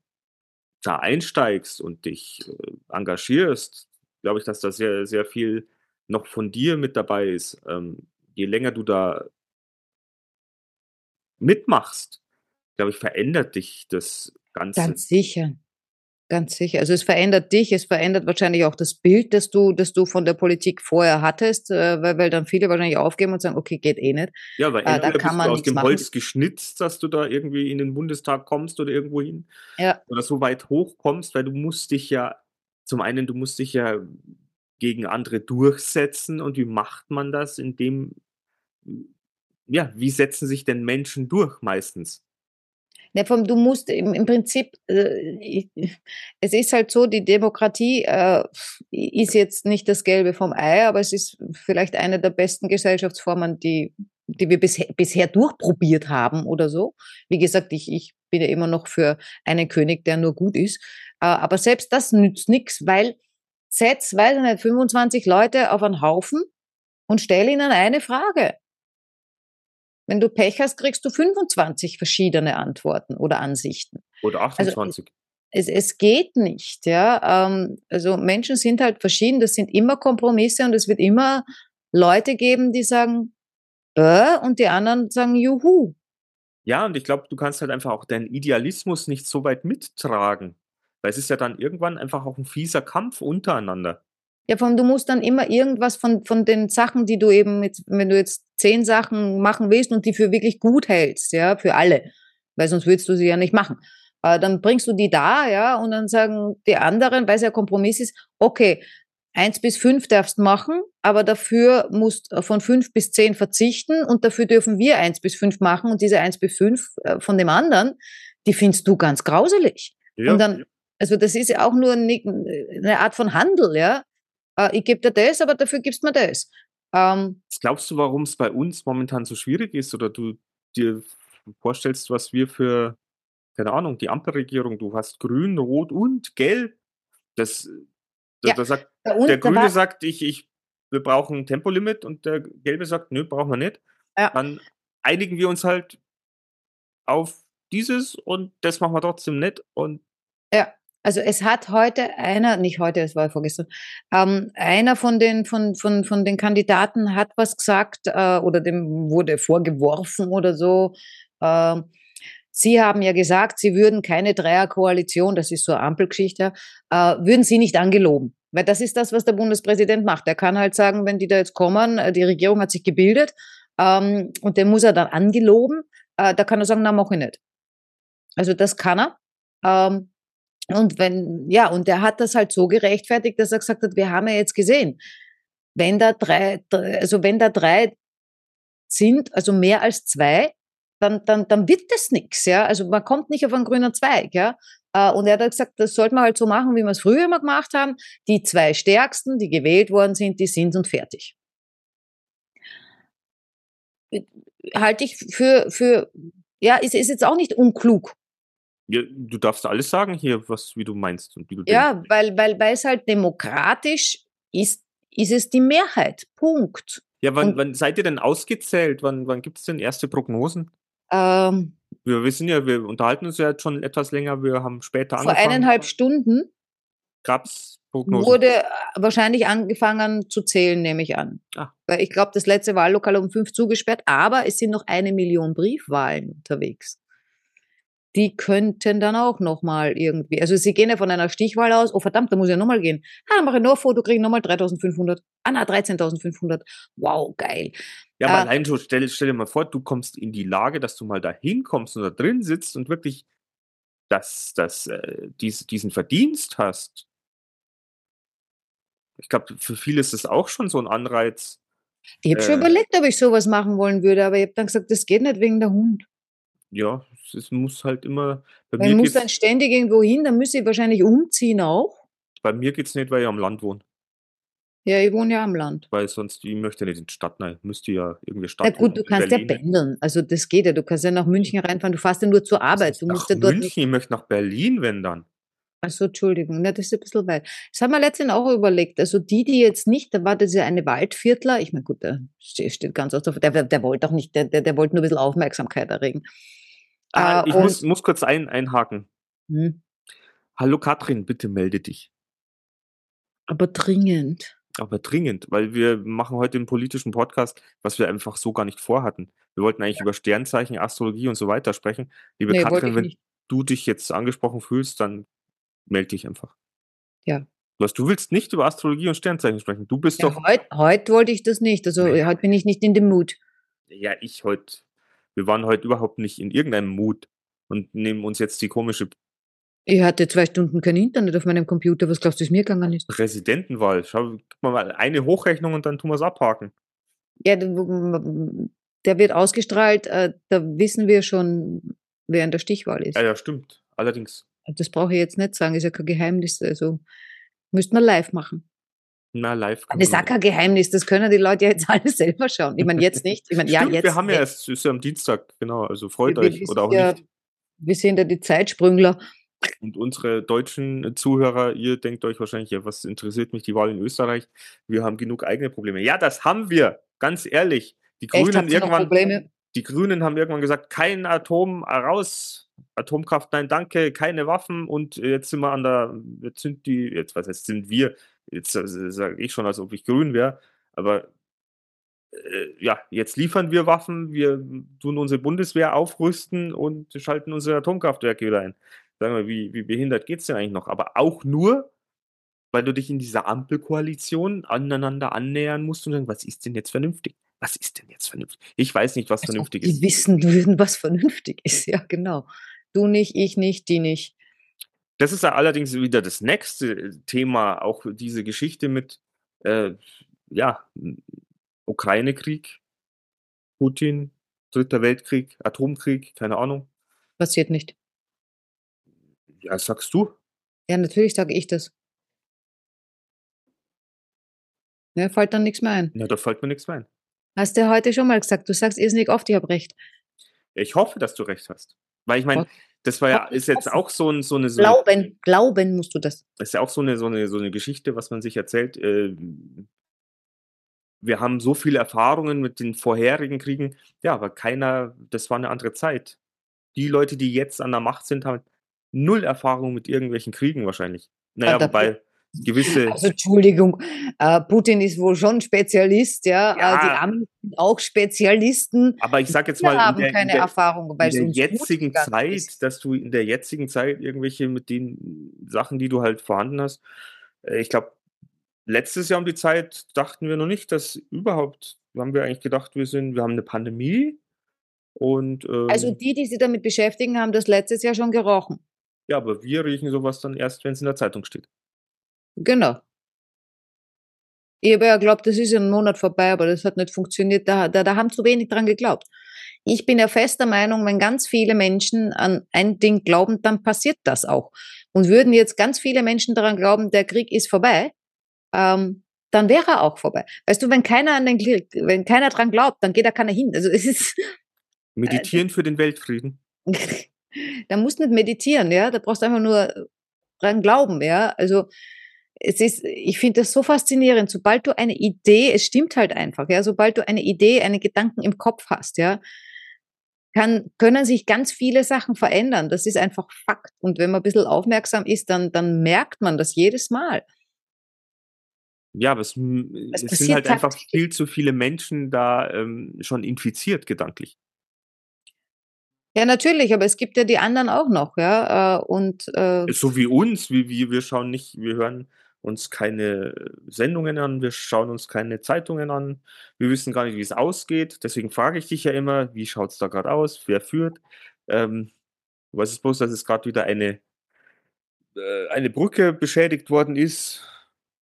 da einsteigst und dich äh, engagierst, glaube ich, dass da sehr, sehr viel noch von dir mit dabei ist. Ähm, je länger du da mitmachst, glaube ich, verändert dich das Ganze. Ganz sicher. Ganz sicher. Also es verändert dich, es verändert wahrscheinlich auch das Bild, das du, das du von der Politik vorher hattest, äh, weil, weil dann viele wahrscheinlich aufgeben und sagen, okay, geht eh nicht. Ja, weil Äh, da entweder kann man du aus dem machen. Holz geschnitzt, dass du da irgendwie in den Bundestag kommst oder irgendwo hin. Ja. Oder so weit hoch kommst, weil du musst dich ja, zum einen, du musst dich ja gegen andere durchsetzen. Und wie macht man das? Indem, ja, wie setzen sich denn Menschen durch meistens? Ne, vom, du musst im, im Prinzip, äh, es ist halt so, die Demokratie äh, ist jetzt nicht das Gelbe vom Ei, aber es ist vielleicht eine der besten Gesellschaftsformen, die, die wir bisher, bisher durchprobiert haben oder so. Wie gesagt, ich, ich bin ja immer noch für einen König, der nur gut ist. Äh, aber selbst das nützt nichts, weil setz, weiß ich nicht, 25 Leute auf einen Haufen und stell ihnen eine Frage. Wenn du Pech hast, kriegst du 25 verschiedene Antworten oder Ansichten. Oder Also 28. es, es geht nicht, ja. Ähm, also Menschen sind halt verschieden, das sind immer Kompromisse und es wird immer Leute geben, die sagen, äh, und die anderen sagen, juhu. Ja, und ich glaube, du kannst halt einfach auch deinen Idealismus nicht so weit mittragen. Weil es ist ja dann irgendwann einfach auch ein fieser Kampf untereinander. Ja, vor allem, du musst dann immer irgendwas von, von den Sachen, die du eben jetzt, wenn du jetzt zehn Sachen machen willst und die für wirklich gut hältst, ja, für alle, weil sonst würdest du sie ja nicht machen. Äh, dann bringst du die da, ja, und dann sagen die anderen, weil es ja Kompromiss ist, okay, eins bis fünf darfst machen, aber dafür musst von fünf bis zehn verzichten und dafür dürfen wir eins bis fünf machen und diese eins bis fünf äh, von dem anderen, die findest du ganz grauselig. Ja, Und dann, also das ist ja auch nur ni- eine Art von Handel, ja. Äh, Ich gebe dir das, aber dafür gibst du mir das. Ähm, Was glaubst du, warum es bei uns momentan so schwierig ist? Oder du dir vorstellst, was wir für, keine Ahnung, die Ampelregierung, du hast grün, rot und gelb. Das, da, Ja, da sagt, uns, der Grüne sagt, ich, ich, wir brauchen ein Tempolimit und der Gelbe sagt, nö, brauchen wir nicht. Ja. Dann einigen wir uns halt auf dieses und das machen wir trotzdem nicht. Und Ja, also es hat heute einer, nicht heute, es war vorgestern, ähm, einer von den, von, von, von den Kandidaten hat was gesagt äh, oder dem wurde vorgeworfen oder so. ähm, Sie haben ja gesagt, Sie würden keine Dreierkoalition, das ist so eine Ampelgeschichte, äh, würden Sie nicht angeloben. Weil das ist das, was der Bundespräsident macht. Er kann halt sagen, wenn die da jetzt kommen, äh, die Regierung hat sich gebildet ähm, und den muss er dann angeloben, äh, da kann er sagen, na, mach ich nicht. Also das kann er. Ähm, und wenn, ja, und der hat das halt so gerechtfertigt, dass er gesagt hat, wir haben ja jetzt gesehen, wenn da drei, also wenn da drei sind, also mehr als zwei, dann, dann, dann wird das nichts, ja. Also man kommt nicht auf einen grünen Zweig, ja. Äh, Und er hat gesagt, das sollte man halt so machen, wie wir es früher immer gemacht haben. Die zwei stärksten, die gewählt worden sind, die sind und fertig. Halte ich für, für, ja, ist, ist jetzt auch nicht unklug. Ja, du darfst alles sagen hier, was, wie du meinst und wie du denkst. Ja, weil, weil, weil es halt demokratisch ist, ist es die Mehrheit. Punkt. Ja, wann, Und- wann seid ihr denn ausgezählt? Wann, wann gibt es denn erste Prognosen? Ähm, Wir wissen ja, wir unterhalten uns ja jetzt schon etwas länger, wir haben später vor angefangen. eineinhalb Stunden Gab's Prognosen? wurde äh, wahrscheinlich angefangen zu zählen, nehme ich an. Ah. Weil ich glaube, das letzte Wahllokal um fünf zugesperrt, aber es sind noch eine Million Briefwahlen unterwegs. Die könnten dann auch nochmal irgendwie, also sie gehen ja von einer Stichwahl aus, oh verdammt, da muss ich ja nochmal gehen. Ah, dann mache ich noch ein Foto, kriege nochmal 3500. Ah, na, 13.500. Wow, geil. Ja, aber Ah. allein schon, stell, stell dir mal vor, du kommst in die Lage, dass du mal da hinkommst und da drin sitzt und wirklich das, das, äh, dies, diesen Verdienst hast. Ich glaube, für viele ist es auch schon so ein Anreiz. Ich habe schon Äh. überlegt, ob ich sowas machen wollen würde, aber ich habe dann gesagt, das geht nicht wegen der Hund. Ja, es, es muss halt immer. Bei ich mir, muss geht's, dann ständig irgendwo hin, dann müsste ich wahrscheinlich umziehen auch. bei mir geht's nicht, weil ich am Land wohne. Ja, ich wohne ja am Land. Weil sonst, ich möchte nicht in die Stadt, nein, müsste ja irgendwie Stadt. Na gut, du kannst ja pendeln. Also das geht ja. Du kannst ja nach München reinfahren. Du fährst ja nur zur Arbeit. Du musst ja nach dort München, nicht. ich möchte nach Berlin, wenn dann. Achso, Entschuldigung. Ja, das ist ein bisschen weit. Das haben wir letztens auch überlegt. Also die, die jetzt nicht, da war das ja eine Waldviertler. Ich meine, gut, der steht, steht ganz aus der, der, der, der wollte auch nicht, der, der, der wollte nur ein bisschen Aufmerksamkeit erregen. Ah, Äh, ich muss, muss kurz ein, einhaken. Hm, Hallo Katrin, bitte melde dich. aber dringend. Aber dringend, weil wir machen heute einen politischen Podcast, was wir einfach so gar nicht vorhatten. Wir wollten eigentlich über Sternzeichen, Astrologie und so weiter sprechen. Liebe Nee, Katrin, wenn nicht. du dich jetzt angesprochen fühlst, dann melde dich einfach. Ja. Was, du willst nicht über Astrologie und Sternzeichen sprechen. Du bist Ja, doch. heute heut wollte ich das nicht. Also Nee. heute bin ich nicht in dem Mut. Ja, ich heute. Wir waren heute überhaupt nicht in irgendeinem Mut und nehmen uns jetzt die komische Ich hatte zwei Stunden kein Internet auf meinem Computer. Was glaubst du, ist mir gegangen ist? Präsidentenwahl. Schau, gib mal eine Hochrechnung und dann tun wir es abhaken. Ja, der wird ausgestrahlt. Äh, da wissen wir schon, wer in der Stichwahl ist. Ja, ja, stimmt. Allerdings. Das brauche ich jetzt nicht sagen. Ist ja kein Geheimnis. Also müsste man live machen. Na, live. Das ist kein Geheimnis. Das können die Leute ja jetzt (laughs) alle selber schauen. Ich meine, jetzt nicht. Ich meine, ja, Stimmt, jetzt. wir haben ja erst, es ist ja am Dienstag, genau. Also freut Wir- wir euch oder auch ja- nicht. Wir sind ja die Zeitsprüngler. Und unsere deutschen Zuhörer, ihr denkt euch wahrscheinlich, ja, was interessiert mich die Wahl in Österreich? Wir haben genug eigene Probleme. Ja, das haben wir, ganz ehrlich. Die Grünen irgendwann, die Grünen haben irgendwann gesagt, kein Atom raus, Atomkraft, nein, danke, keine Waffen und jetzt sind wir an der, jetzt sind die, jetzt was heißt, sind wir, jetzt sage ich schon, als ob ich grün wäre, aber äh, ja, jetzt liefern wir Waffen, wir tun unsere Bundeswehr aufrüsten und schalten unsere Atomkraftwerke wieder ein. Sagen wir, wie, wie behindert geht's denn eigentlich noch? Aber auch nur, weil du dich in dieser Ampelkoalition aneinander annähern musst und sagen, was ist denn jetzt vernünftig? Was ist denn jetzt vernünftig? Ich weiß nicht, was Als ob vernünftig die ist. wissen (laughs) würden, was vernünftig ist. Ja, genau. Du nicht, ich nicht, die nicht. Das ist ja allerdings wieder das nächste äh, Thema, auch diese Geschichte mit, äh, ja, Ukraine-Krieg, Putin, Dritter Weltkrieg, Atomkrieg, keine Ahnung. Passiert nicht. Ja, sagst du? Ja, natürlich sage ich das. Mir fällt dann nichts mehr ein. Ja, da fällt mir nichts mehr ein. Hast du ja heute schon mal gesagt. Du sagst irrsinnig oft, ich habe recht. Ich hoffe, dass du recht hast. Weil ich meine, Gott. Das war ja, ist jetzt auch so, ein, so eine, so Glauben, glauben musst du das. das ist ja auch so eine, so eine, so eine Geschichte, was man sich erzählt. Äh, wir haben so viele Erfahrungen mit den vorherigen Kriegen. Ja, aber keiner, das war eine andere Zeit. Die Leute, die jetzt an der Macht sind, haben null Erfahrung mit irgendwelchen Kriegen wahrscheinlich. Naja, da- wobei gewisse, Also Entschuldigung, äh, Putin ist wohl schon Spezialist, ja. Ja. Äh, die Amis sind auch Spezialisten. aber ich sag jetzt mal, in haben der, in keine der, Erfahrung, weil in der jetzigen Zeit, ist. dass du in der jetzigen Zeit irgendwelche mit den Sachen, die du halt vorhanden hast, äh, ich glaube, letztes Jahr um die Zeit dachten wir noch nicht, dass überhaupt, haben wir eigentlich gedacht, wir sind, wir haben eine Pandemie und ähm, Also die, die sich damit beschäftigen, haben das letztes Jahr schon gerochen. ja, aber wir riechen sowas dann erst, wenn es in der Zeitung steht. Genau. Ich habe ja geglaubt, das ist ja ein Monat vorbei, aber das hat nicht funktioniert. Da, da, da haben zu wenig dran geglaubt. Ich bin ja fester Meinung, wenn ganz viele Menschen an ein Ding glauben, dann passiert das auch. Und würden jetzt ganz viele Menschen daran glauben, der Krieg ist vorbei, ähm, dann wäre er auch vorbei. Weißt du, wenn keiner an den Krieg, wenn keiner dran glaubt, dann geht da keiner hin. Also es ist, (laughs) Meditieren für den Weltfrieden. (laughs) da musst du nicht meditieren, ja, da brauchst du einfach nur dran glauben, ja. Also es ist, ich finde das so faszinierend, sobald du eine Idee, es stimmt halt einfach, ja, sobald du eine Idee, einen Gedanken im Kopf hast, ja, kann, können sich ganz viele Sachen verändern. Das ist einfach Fakt. Und wenn man ein bisschen aufmerksam ist, dann, dann merkt man das jedes Mal. Ja, aber es, Es sind halt einfach viel zu viele Menschen da ähm, schon infiziert gedanklich. Ja, natürlich, aber es gibt ja die anderen auch noch, ja. äh, Und äh, So wie uns, wie, wie wir schauen nicht, wir hören uns keine Sendungen an, wir schauen uns keine Zeitungen an, wir wissen gar nicht, wie es ausgeht. Deswegen frage ich dich ja immer, wie schaut es da gerade aus, wer führt. Ähm, du weißt es bloß, dass es gerade wieder eine, äh, eine Brücke beschädigt worden ist.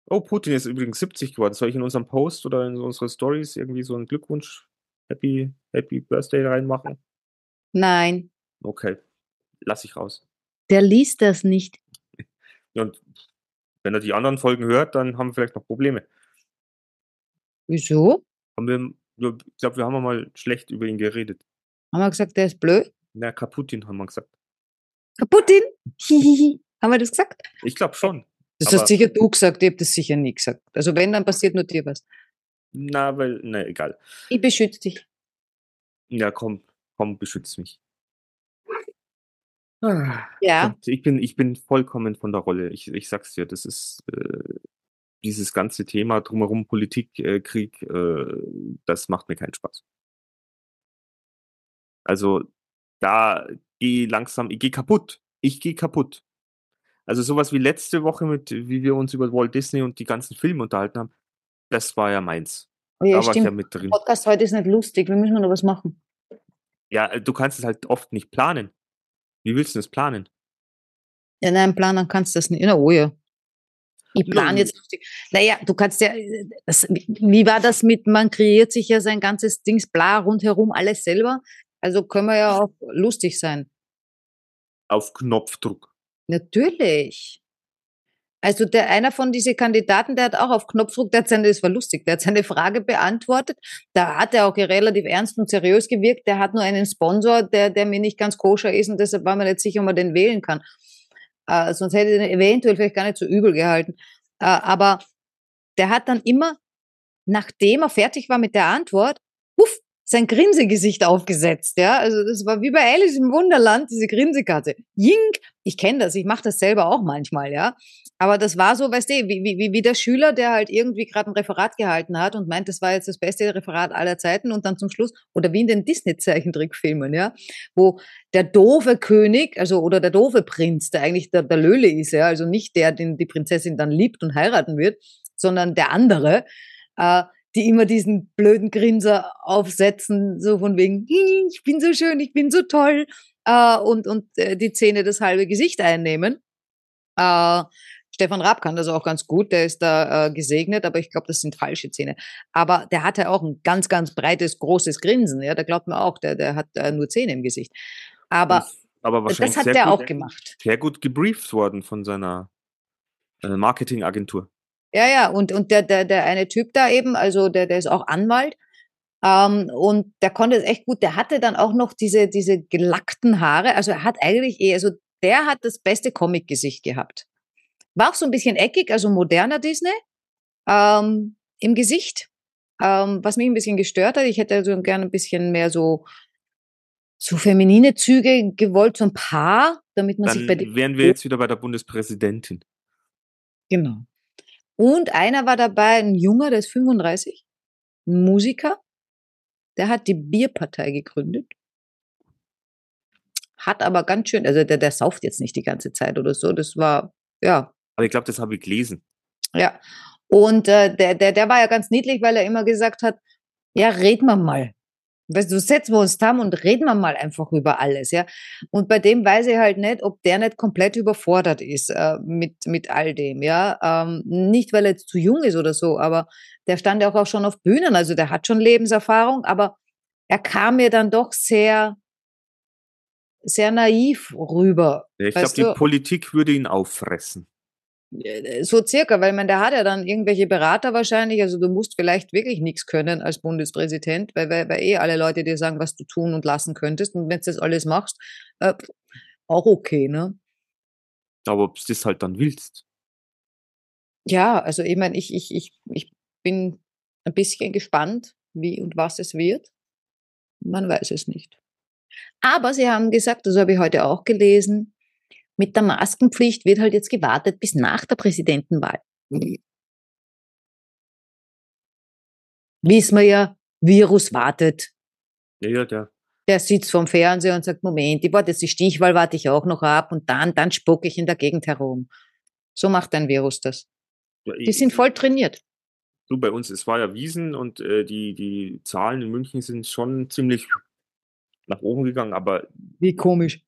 Oh, Putin ist übrigens 70 geworden. Soll ich in unserem Post oder in unsere Stories irgendwie so einen Glückwunsch, Happy, Happy Birthday reinmachen? nein, Okay, lass ich raus. der liest das nicht. Und wenn er die anderen Folgen hört, dann haben wir vielleicht noch Probleme. Wieso? Haben wir, ich glaube, wir haben mal schlecht über ihn geredet. Haben wir gesagt, der ist blöd? Na, Kaputin haben wir gesagt. Putin? Hihihi. (laughs) Haben wir das gesagt? Ich glaube schon. Das hast sicher du gesagt, ich habe das sicher nie gesagt. Also wenn, dann passiert nur dir was. Na, weil, na, egal. Ich beschütze dich. Ja, komm, komm, beschütz mich. Ah, Ja. Gott, Ich bin, ich bin vollkommen von der Rolle. Ich, ich sag's dir, das ist äh, dieses ganze Thema drumherum, Politik, äh, Krieg, äh, das macht mir keinen Spaß. Also da gehe langsam, ich gehe kaputt. Ich gehe kaputt. Also sowas wie letzte Woche mit, wie wir uns über Walt Disney und die ganzen Filme unterhalten haben, das war ja meins. Oh ja, da war ich stimmt. ja mit drin. Podcast heute ist nicht lustig, wir müssen noch was machen. Ja, äh, du kannst es halt oft nicht planen. Wie willst du das planen? Ja, nein, planen kannst du das nicht. Na, oh ja. Ich plane jetzt lustig. Naja, du kannst ja, das, wie war das mit, man kreiert sich ja sein ganzes Dings bla rundherum alles selber. Also können wir ja auch lustig sein. Auf Knopfdruck. Natürlich. Also der einer von diesen Kandidaten, der hat auch auf Knopfdruck, der hat seine, das war lustig, der hat seine Frage beantwortet. Da hat er auch relativ ernst und seriös gewirkt. Der hat nur einen Sponsor, der, der mir nicht ganz koscher ist und deshalb war mir nicht sicher, ob man den wählen kann. Äh, sonst hätte ich den eventuell vielleicht gar nicht so übel gehalten. Äh, aber der hat dann immer, nachdem er fertig war mit der Antwort, puff, sein Grinsegesicht aufgesetzt, ja. Also das war wie bei Alice im Wunderland, diese Grinsekarte. Yink, ich kenne das, ich mache das selber auch manchmal, ja. Aber das war so, weißt du, wie, wie, wie der Schüler, der halt irgendwie gerade ein Referat gehalten hat und meint, das war jetzt das beste Referat aller Zeiten und dann zum Schluss, oder wie in den Disney-Zeichentrickfilmen, ja, wo der doofe König, also oder der doofe Prinz, der eigentlich der, der Löhle ist, ja, also nicht der, den die Prinzessin dann liebt und heiraten wird, sondern der andere, äh, die immer diesen blöden Grinser aufsetzen, so von wegen, "Hm, ich bin so schön, ich bin so toll, äh, und, und äh, die Zähne das halbe Gesicht einnehmen. Äh, Stefan Raab kann das auch ganz gut, der ist da äh, gesegnet, aber ich glaube, das sind falsche Zähne. Aber der hatte auch ein ganz, ganz breites, großes Grinsen, ja, da glaubt man auch, der, der hat äh, nur Zähne im Gesicht. Aber Das- aber wahrscheinlich das hat sehr der gut, auch gemacht. Sehr gut gebrieft worden von seiner äh, Marketingagentur. Ja, ja, und, und der, der, der eine Typ da eben, also der, der ist auch Anwalt. Ähm, und der konnte es echt gut. Der hatte dann auch noch diese, diese gelackten Haare. Also er hat eigentlich eh, also der hat das beste Comic-Gesicht gehabt. War auch so ein bisschen eckig, also moderner Disney ähm, im Gesicht. Ähm, was mich ein bisschen gestört hat, ich hätte also gerne ein bisschen mehr so, so feminine Züge gewollt, so ein Paar, damit man sich bei Dann dem wären wir jetzt wieder bei der Bundespräsidentin. Genau. Und einer war dabei, ein Junger, der ist 35, ein Musiker, der hat die Bierpartei gegründet. Hat aber ganz schön, also der, der sauft jetzt nicht die ganze Zeit oder so, das war, ja, Aber ich glaube, das habe ich gelesen. ja. Und äh, der, der, der war ja ganz niedlich, weil er immer gesagt hat, ja, reden wir mal. Weißt du, setzen wir uns zusammen und reden wir mal einfach über alles, ja. Und bei dem weiß ich halt nicht, ob der nicht komplett überfordert ist äh, mit, mit all dem, ja. Ähm, nicht, weil er jetzt zu jung ist oder so, aber der stand ja auch, auch schon auf Bühnen, also der hat schon Lebenserfahrung, aber er kam mir dann doch sehr, sehr naiv rüber. Ich glaube, die Politik würde ihn auffressen. Äh, So circa, weil man, der hat ja dann irgendwelche Berater wahrscheinlich, also du musst vielleicht wirklich nichts können als Bundespräsident, weil, weil, weil eh alle Leute dir sagen, was du tun und lassen könntest und wenn du das alles machst, äh, auch okay, ne? Aber ob du das halt dann willst. Ja, also ich meine, ich, ich, ich, ich bin ein bisschen gespannt, wie und was es wird. Man weiß es nicht. Aber sie haben gesagt, das habe ich heute auch gelesen, mit der Maskenpflicht wird halt jetzt gewartet bis nach der Präsidentenwahl. Wissen wir ja, Virus wartet. Ja, ja, der. Der sitzt vorm Fernseher und sagt, Moment, ich warte jetzt die Stichwahl, warte ich auch noch ab und dann, dann spucke ich in der Gegend herum. So macht ein Virus das. Die sind voll trainiert. Du, bei uns, es war ja Wiesen und äh, die, die Zahlen in München sind schon ziemlich nach oben gegangen, aber Wie komisch.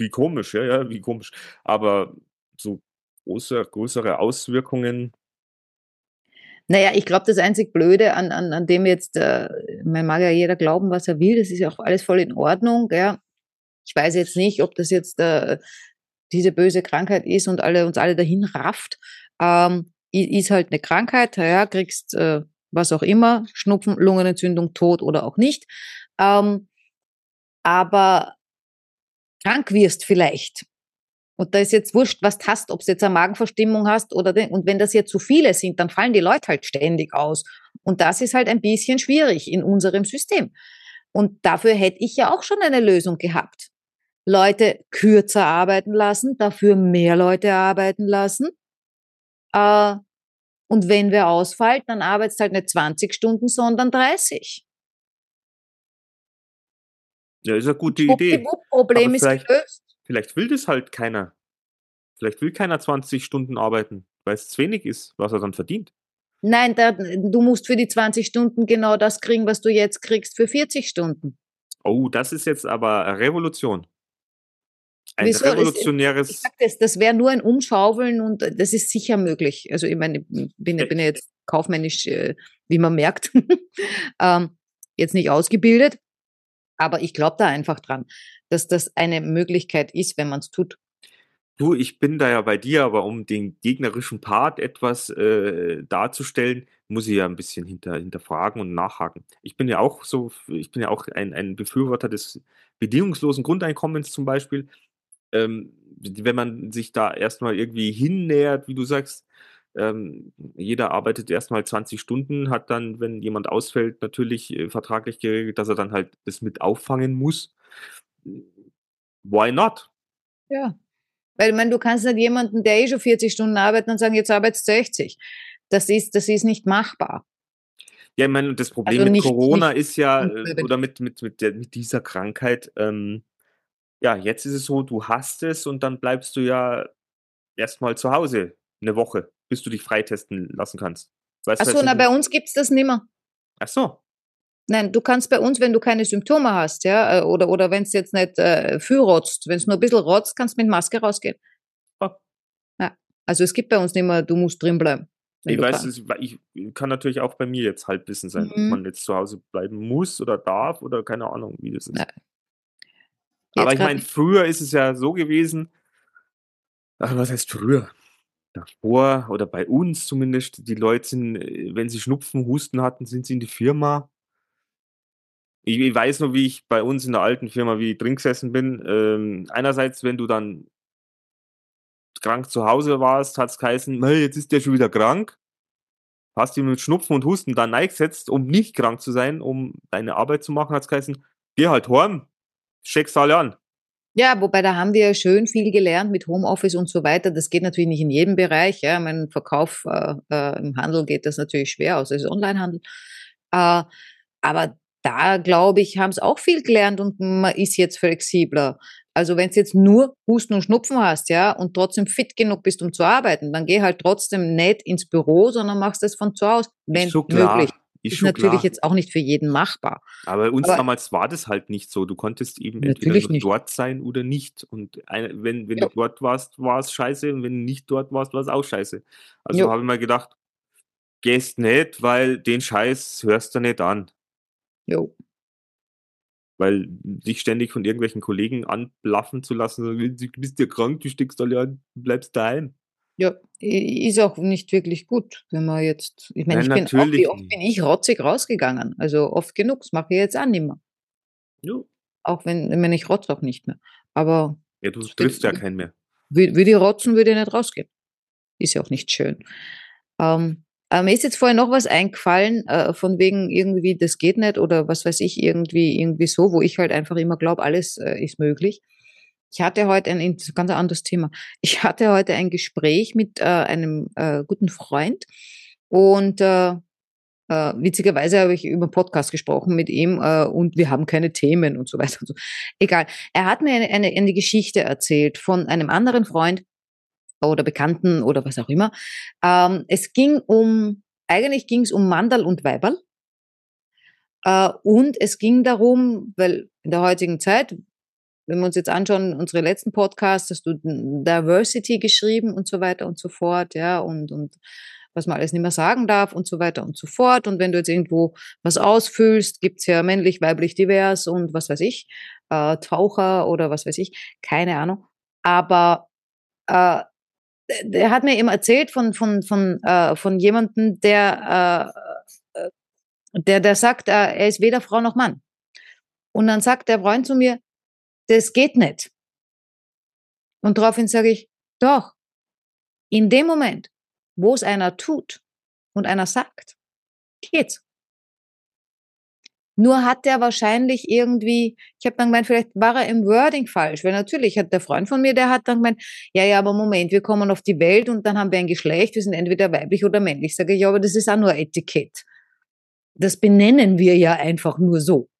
Wie komisch, ja, ja, wie komisch. Aber so große, größere Auswirkungen, Naja, ich glaube, das einzig Blöde, an, an, an dem jetzt, äh, man mag ja jeder glauben, was er will, das ist ja auch alles voll in Ordnung. Ja. Ich weiß jetzt nicht, ob das jetzt äh, diese böse Krankheit ist und alle, uns alle dahin rafft. Ähm, ist halt eine Krankheit, ja, kriegst äh, was auch immer, Schnupfen, Lungenentzündung, Tod oder auch nicht. Ähm, aber krank wirst vielleicht. Und da ist jetzt wurscht, was du hast, ob du jetzt eine Magenverstimmung hast oder den, und wenn das jetzt zu viele sind, dann fallen die Leute halt ständig aus. Und das ist halt ein bisschen schwierig in unserem System. Und dafür hätte ich ja auch schon eine Lösung gehabt. Leute kürzer arbeiten lassen, dafür mehr Leute arbeiten lassen. Äh, und wenn wer ausfällt, dann arbeitest halt nicht 20 Stunden, sondern 30. ja, ist eine gute Idee. Problem ist vielleicht- gelöst. Vielleicht will das halt keiner Vielleicht will keiner 20 Stunden arbeiten, weil es zu wenig ist, was er dann verdient. Nein, da, du musst für die 20 Stunden genau das kriegen, was du jetzt kriegst für 40 Stunden. Oh, das ist jetzt aber eine Revolution. Ein Wieso? Das- revolutionäres. Ich sag das, das wäre nur ein Umschaufeln und äh, das ist sicher möglich. Also ich meine, ich bin, bin jetzt kaufmännisch, äh, wie man merkt, (laughs) ähm, jetzt nicht ausgebildet, aber ich glaube da einfach dran, dass das eine Möglichkeit ist, wenn man es tut. Du, ich bin da ja bei dir, aber um den gegnerischen Part etwas äh, darzustellen, muss ich ja ein bisschen hinter, hinterfragen und nachhaken. Ich bin ja auch so, ich bin ja auch ein, ein Befürworter des bedingungslosen Grundeinkommens zum Beispiel. Ähm, wenn man sich da erstmal irgendwie hinnähert, wie du sagst, ähm, jeder arbeitet erstmal 20 Stunden, hat dann, wenn jemand ausfällt, natürlich äh, vertraglich geregelt, dass er dann halt das mit auffangen muss. Why not? Ja. Weil ich meine, du kannst nicht jemanden, der eh schon 40 Stunden arbeitet, und sagen, jetzt arbeitest du 60. Das ist, das ist nicht machbar. Ja, ich meine, das Problem Also mit nicht- Corona nicht ist ja, (laughs) äh, oder mit, mit, mit, der, mit dieser Krankheit, ähm, ja, jetzt ist es so, du hast es und dann bleibst du ja erstmal zu Hause eine Woche, bis du dich freitesten lassen kannst. Weißt Achso, na, bei uns gibt's das nimmer. Ach so. Nein, du kannst bei uns, wenn du keine Symptome hast, ja, äh, oder, oder wenn es jetzt nicht äh, viel rotzt, wenn es nur ein bisschen rotzt, kannst du mit Maske rausgehen. Ah. Ja. Also es gibt bei uns nicht mehr, du musst drin bleiben. Ich weiß, es, ich kann natürlich auch bei mir jetzt Halbwissen sein, ob Mhm. man jetzt zu Hause bleiben muss oder darf oder keine Ahnung, wie das ist. Ja. Aber ich meine, früher ist es ja so gewesen, ach, was heißt früher? Davor oder bei uns zumindest, die Leute sind, äh, wenn sie Schnupfen, Husten hatten, sind sie in die Firma. Ich, ich weiß nur, wie ich bei uns in der alten Firma, wie ich drin gesessen bin. Ähm, einerseits, wenn du dann krank zu Hause warst, hat es geheißen, "Mei, jetzt ist der schon wieder krank. Hast dich mit Schnupfen und Husten dann eingesetzt, um nicht krank zu sein, um deine Arbeit zu machen, hat es geheißen, geh halt heim, steckst alle an. Ja, wobei da haben wir ja schön viel gelernt mit Homeoffice und so weiter. Das geht natürlich nicht in jedem Bereich. Ja, mein Verkauf äh, äh, im Handel geht das natürlich schwer, außer es ist Onlinehandel. Äh, aber da, glaube ich, haben es auch viel gelernt und man ist jetzt flexibler. Also wenn du jetzt nur Husten und Schnupfen hast, ja, und trotzdem fit genug bist, um zu arbeiten, dann geh halt trotzdem nicht ins Büro, sondern machst das von zu Hause, wenn klar. möglich. Ist, Ist natürlich klar. jetzt auch nicht für jeden machbar. Aber bei uns aber- damals war das halt nicht so. Du konntest eben entweder dort sein oder nicht. Und eine, wenn, wenn Ja. du dort warst, war es scheiße. Und wenn du nicht dort warst, war es auch scheiße. Also Jo. habe ich mir gedacht, gehst nicht, weil den Scheiß hörst du nicht an. Jo. Weil dich ständig von irgendwelchen Kollegen anblaffen zu lassen, du bist ja krank, du steckst alle an, du bleibst daheim. Ja, ist auch nicht wirklich gut, wenn man jetzt, ich meine, Nein, ich bin auch, natürlich wie oft nicht. bin ich rotzig rausgegangen? Also oft genug, das mache ich jetzt auch nicht mehr. Ja, Auch wenn, wenn ich rotze auch nicht mehr. Aber ja du triffst ja keinen mehr. wü- würde ich rotzen, würde ich nicht rausgehen. Ist ja auch nicht schön. Ähm, aber mir ist jetzt vorher noch was eingefallen, äh, von wegen irgendwie, das geht nicht oder was weiß ich, irgendwie, irgendwie so, wo ich halt einfach immer glaube, alles äh, ist möglich. Ich hatte heute ein ein ganz anderes Thema. Ich hatte heute ein Gespräch mit äh, einem äh, guten Freund und äh, äh, witzigerweise habe ich über Podcast gesprochen mit ihm äh, und wir haben keine Themen und so weiter und so. Egal. Er hat mir eine, eine, eine Geschichte erzählt von einem anderen Freund oder Bekannten oder was auch immer. Ähm, es ging um, eigentlich ging es um Mandal und Weiberl. Äh, und es ging darum, weil in der heutigen Zeit, wenn wir uns jetzt anschauen, unsere letzten Podcasts, hast du Diversity geschrieben und so weiter und so fort, ja, und, und was man alles nicht mehr sagen darf und so weiter und so fort. Und wenn du jetzt irgendwo was ausfüllst, gibt's ja männlich, weiblich, divers und was weiß ich, äh, Taucher oder was weiß ich, keine Ahnung. Aber äh, der hat mir eben erzählt von, von, von, äh, von jemandem, der, äh, äh, der, der sagt, äh, er ist weder Frau noch Mann. Und dann sagt der Freund zu mir, das geht nicht. Und daraufhin sage ich, doch, in dem Moment, wo es einer tut und einer sagt, geht's. Nur hat der wahrscheinlich irgendwie, ich habe dann gemeint, vielleicht war er im Wording falsch, weil natürlich hat der Freund von mir, der hat dann gemeint, ja, ja, aber Moment, wir kommen auf die Welt und dann haben wir ein Geschlecht, wir sind entweder weiblich oder männlich. Sage ich, ja, aber das ist auch nur Etikett. Das benennen wir ja einfach nur so.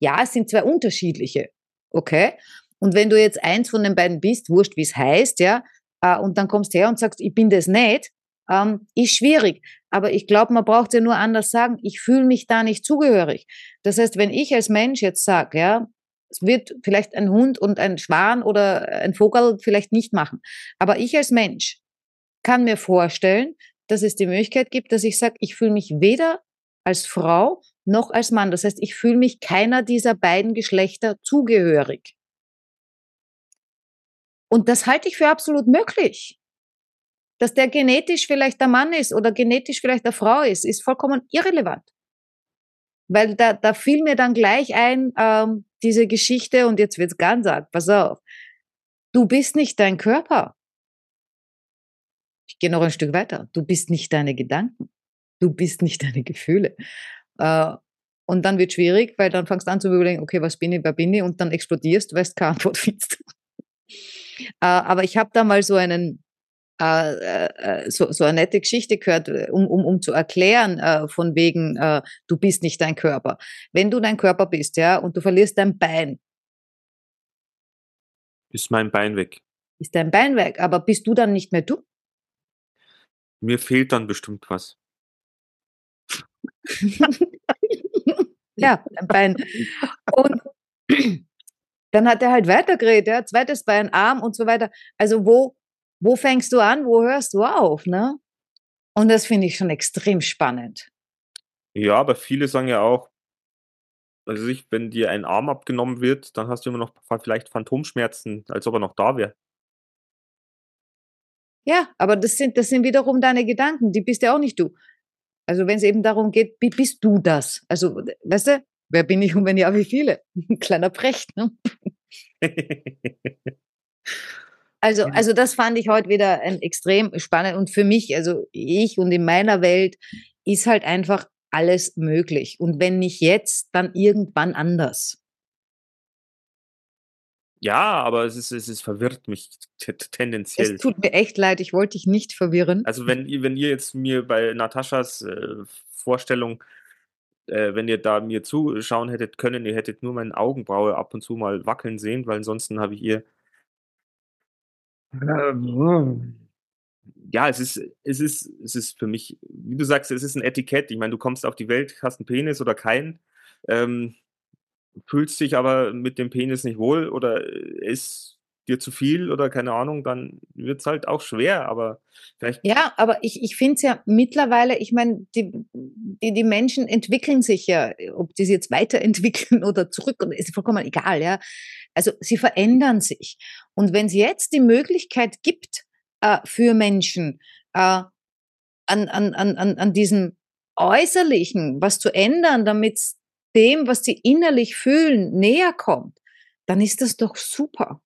Ja, es sind zwei unterschiedliche, okay? Und wenn du jetzt eins von den beiden bist, wurscht, wie es heißt, ja, äh, und dann kommst her und sagst, ich bin das nicht, ähm, ist schwierig. Aber ich glaube, man braucht ja nur anders sagen, ich fühle mich da nicht zugehörig. Das heißt, wenn ich als Mensch jetzt sage, ja, es wird vielleicht ein Hund und ein Schwan oder ein Vogel vielleicht nicht machen. Aber ich als Mensch kann mir vorstellen, dass es die Möglichkeit gibt, dass ich sage, ich fühle mich weder als Frau noch als Mann. Das heißt, ich fühle mich keiner dieser beiden Geschlechter zugehörig. Und das halte ich für absolut möglich. Dass der genetisch vielleicht der Mann ist oder genetisch vielleicht der Frau ist, ist vollkommen irrelevant. Weil da, da fiel mir dann gleich ein, ähm, diese Geschichte, und jetzt wird's ganz arg, pass auf. Du bist nicht dein Körper. Ich gehe noch ein Stück weiter. Du bist nicht deine Gedanken. Du bist nicht deine Gefühle. Äh, und dann wird schwierig, weil dann fangst du an zu überlegen, okay, was bin ich, wer bin ich? Und dann explodierst, weil du keine Antwort (laughs) findest. äh, aber ich habe da mal so einen, äh, äh, so, so eine nette Geschichte gehört, um, um, um zu erklären, äh, von wegen, äh, du bist nicht dein Körper. Wenn du dein Körper bist, ja, und du verlierst dein Bein. Ist mein Bein weg. Ist dein Bein weg, aber bist du dann nicht mehr du? Mir fehlt dann bestimmt was. (laughs) ja, ein Bein. Und dann hat er halt weitergeredet, ja, zweites Bein, Arm und so weiter. Also wo, wo fängst du an, wo hörst du auf, ne? Und das finde ich schon extrem spannend. Ja, aber viele sagen ja auch, also ich, wenn dir ein Arm abgenommen wird, dann hast du immer noch vielleicht Phantomschmerzen, als ob er noch da wäre. Ja, aber das sind, das sind wiederum deine Gedanken, die bist ja auch nicht du. Also wenn es eben darum geht, wie bist du das? Also, weißt du, wer bin ich und wenn ja, wie viele? Ein (laughs) kleiner Precht, ne? (laughs) also, also das fand ich heute wieder ein extrem spannend und für mich, also ich und in meiner Welt ist halt einfach alles möglich. Und wenn nicht jetzt, dann irgendwann anders. Ja, aber es ist, es ist verwirrt mich tendenziell. Es tut mir echt leid, ich wollte dich nicht verwirren. Also wenn ihr, wenn ihr jetzt mir bei Nataschas äh, Vorstellung, äh, wenn ihr da mir zuschauen hättet können, ihr hättet nur meine Augenbraue ab und zu mal wackeln sehen, weil ansonsten habe ich ihr. Ja, es ist, es ist, es ist für mich, wie du sagst, es ist ein Etikett. Ich meine, du kommst auf die Welt, hast einen Penis oder keinen. Ähm, fühlst dich aber mit dem Penis nicht wohl oder ist dir zu viel oder keine Ahnung, dann wird es halt auch schwer, aber vielleicht. Ja, aber ich, ich finde es ja mittlerweile, ich meine, die, die, die Menschen entwickeln sich ja, ob die sich jetzt weiterentwickeln (laughs) oder zurück, ist vollkommen egal, ja. Also sie verändern sich. Und wenn es jetzt die Möglichkeit gibt äh, für Menschen, äh, an, an, an, an diesem Äußerlichen was zu ändern, damit dem, was sie innerlich fühlen, näher kommt, dann ist das doch super.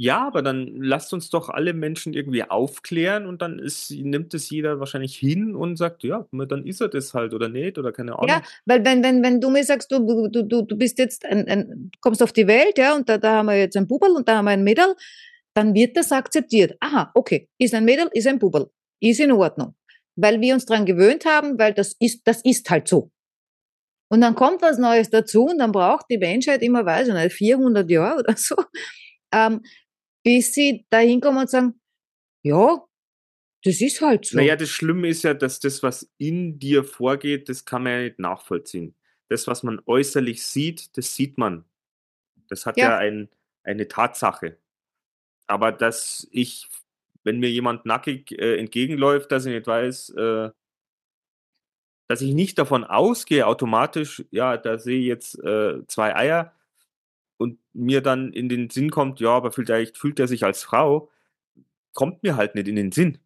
Ja, aber dann lasst uns doch alle Menschen irgendwie aufklären und dann ist, nimmt es jeder wahrscheinlich hin und sagt, ja, dann ist er das halt oder nicht oder keine Ahnung. Ja, weil wenn, wenn, wenn du mir sagst, du, du, du, du bist jetzt ein, ein, kommst auf die Welt, ja, und da, da haben wir jetzt ein Bubel und da haben wir ein Mädel, dann wird das akzeptiert. Aha, okay, ist ein Mädel, ist ein Bubel, ist in Ordnung. Weil wir uns daran gewöhnt haben, weil das ist, das ist halt so. Und dann kommt was Neues dazu und dann braucht die Menschheit immer, weiß ich nicht, 400 Jahre oder so, (laughs) ähm, bis sie da hinkommen und sagen, ja, das ist halt so. Naja, das Schlimme ist ja, dass das, was in dir vorgeht, das kann man ja nicht nachvollziehen. Das, was man äußerlich sieht, das sieht man. Das hat ja, ja ein, eine Tatsache. Aber dass ich, wenn mir jemand nackig äh, entgegenläuft, dass ich nicht weiß, äh, dass ich nicht davon ausgehe, automatisch, ja, da sehe ich jetzt äh, zwei Eier und mir dann in den Sinn kommt, ja, aber vielleicht fühlt er sich als Frau, kommt mir halt nicht in den Sinn.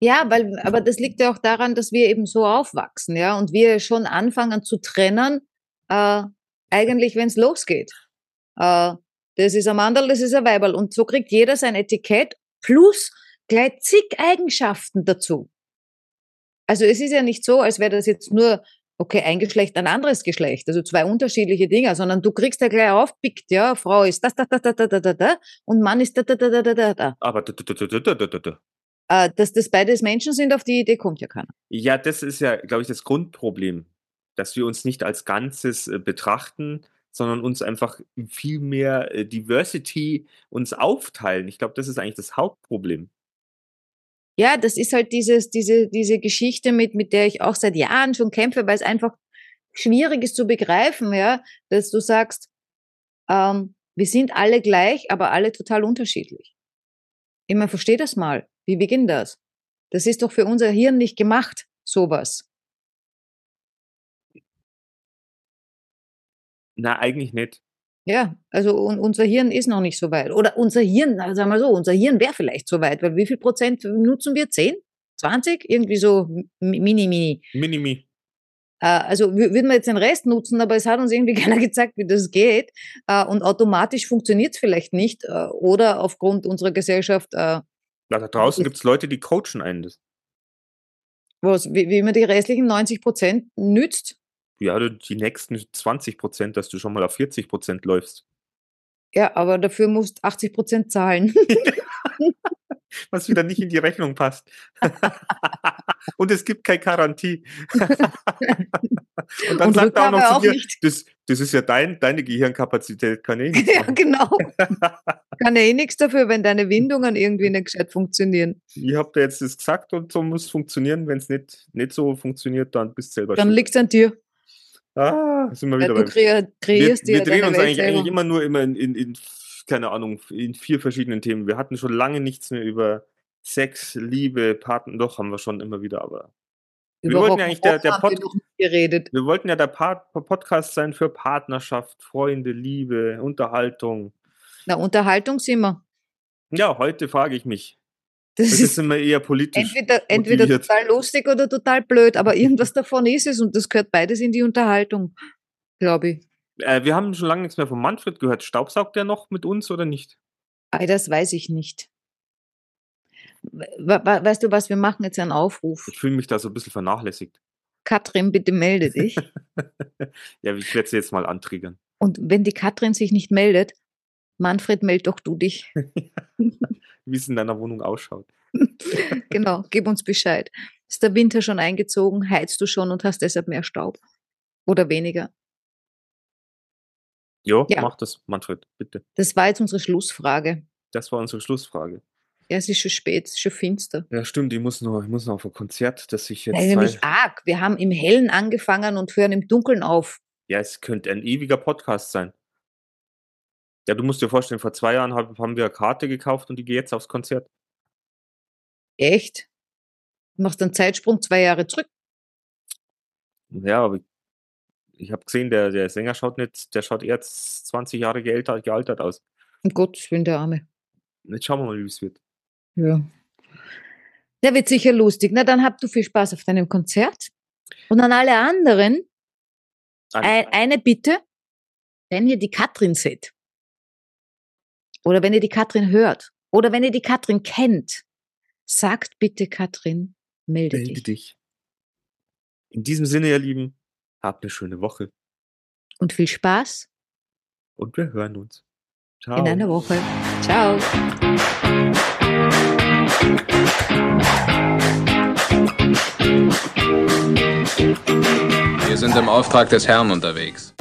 Ja, weil, aber das liegt ja auch daran, dass wir eben so aufwachsen, ja, und wir schon anfangen zu trennen, äh, eigentlich, wenn es losgeht. Äh, das ist ein Mandel, das ist ein Weiberl. Und so kriegt jeder sein Etikett plus gleich zig Eigenschaften dazu. Also es ist ja nicht so, als wäre das jetzt nur, okay, ein Geschlecht, ein anderes Geschlecht, also zwei unterschiedliche Dinge, sondern du kriegst ja gleich aufpickt, ja, Frau ist das, das, das, das, das, das, das, und Mann ist da, da, da, da, da, da, da. Aber da, da, da, da, da, da, da. Äh, dass das beides Menschen sind, auf die Idee kommt ja keiner. Ja, das ist ja, glaube ich, das Grundproblem, dass wir uns nicht als Ganzes äh, betrachten, sondern uns einfach viel mehr äh, Diversity uns aufteilen. Ich glaube, das ist eigentlich das Hauptproblem. Ja, das ist halt dieses, diese, diese Geschichte, mit, mit der ich auch seit Jahren schon kämpfe, weil es einfach schwierig ist zu begreifen, ja, dass du sagst, ähm, wir sind alle gleich, aber alle total unterschiedlich. Ich meine, versteh das mal. Wie beginnt das? Das ist doch für unser Hirn nicht gemacht, sowas. Na, eigentlich nicht. Ja, also un unser Hirn ist noch nicht so weit. Oder unser Hirn, sagen wir so, unser Hirn wäre vielleicht so weit, weil wie viel Prozent nutzen wir? 10? 20? Irgendwie so mini, mini. Mini, mini. Äh, also würden wir jetzt den Rest nutzen, aber es hat uns irgendwie (laughs) keiner gezeigt, wie das geht. Äh, und automatisch funktioniert es vielleicht nicht. Äh, oder aufgrund unserer Gesellschaft. Na, da draußen gibt es Leute, die coachen einen Was, wie, wie man die restlichen 90 Prozent nützt. Ja, die nächsten 20 Prozent, dass du schon mal auf 40 Prozent läufst. Ja, aber dafür musst 80 Prozent zahlen. (laughs) Was wieder nicht in die Rechnung passt. (laughs) Und es gibt kein Garantie. (laughs) Und dann Und sagt er auch noch zu dir, das, das ist ja dein, deine Gehirnkapazität, kann eh nichts Ja, genau. kann ja eh nichts dafür, wenn deine Windungen irgendwie nicht gescheit funktionieren. Ich habe dir jetzt das gesagt und so muss es funktionieren. Wenn es nicht, nicht so funktioniert, dann bist du selber Dann liegt es an dir. Ah, sind wir wieder ja, du kre kreierst wir, wir drehen uns eigentlich, eigentlich, immer nur immer in, in, in, keine Ahnung, in vier verschiedenen Themen. Wir hatten schon lange nichts mehr über Sex, Liebe, Partner, doch, haben wir schon immer wieder, aber wir wollten ja eigentlich der, der Pod. Wir wollten ja der Part Podcast sein für Partnerschaft, Freunde, Liebe, Unterhaltung. Na, Unterhaltung sind wir. Ja, heute frage ich mich. Das, das ist immer eher politisch. Entweder, entweder total lustig oder total blöd, aber (laughs) irgendwas davon ist es und das gehört beides in die Unterhaltung, glaube ich. Äh, wir haben schon lange nichts mehr von Manfred gehört. Staubsaugt er noch mit uns oder nicht? das weiß ich nicht weißt du was, wir machen jetzt einen Aufruf. Ich fühle mich da so ein bisschen vernachlässigt. Katrin, bitte melde dich. (laughs) ja, ich werde sie jetzt mal antriggern. Und wenn die Katrin sich nicht meldet, Manfred, meld doch du dich. (laughs) Wie es in deiner Wohnung ausschaut. (laughs) genau, gib uns Bescheid. Ist der Winter schon eingezogen? Heizt du schon und hast deshalb mehr Staub? Oder weniger? Jo, ja, mach das, Manfred, bitte. Das war jetzt unsere Schlussfrage. Das war unsere Schlussfrage. Ja, es ist schon spät, es ist schon finster. Ja, stimmt, ich muss noch, ich muss noch auf ein Konzert, das ich jetzt. Nein, nämlich arg. Wir haben im Hellen angefangen und hören im Dunkeln auf. Ja, es könnte ein ewiger Podcast sein. Ja, du musst dir vorstellen, vor zwei Jahren haben wir eine Karte gekauft und die geht jetzt aufs Konzert. Echt? Du machst einen Zeitsprung zwei Jahre zurück. Ja, aber ich habe gesehen, der, der Sänger schaut nicht, der schaut eher 20 Jahre gealtert, gealtert aus. Um Gottes Willen, der Arme. Jetzt schauen wir mal, wie es wird. Ja. Der wird sicher lustig. Na, dann habt du viel Spaß auf deinem Konzert. Und an alle anderen, ein, eine Bitte, wenn ihr die Katrin seht, oder wenn ihr die Katrin hört, oder wenn ihr die Katrin kennt, sagt bitte Katrin, melde, melde dich. dich. In diesem Sinne, ihr Lieben, habt eine schöne Woche. Und viel Spaß. Und wir hören uns. Ciao. In einer Woche. Ciao. Wir sind im Auftrag des Herrn unterwegs.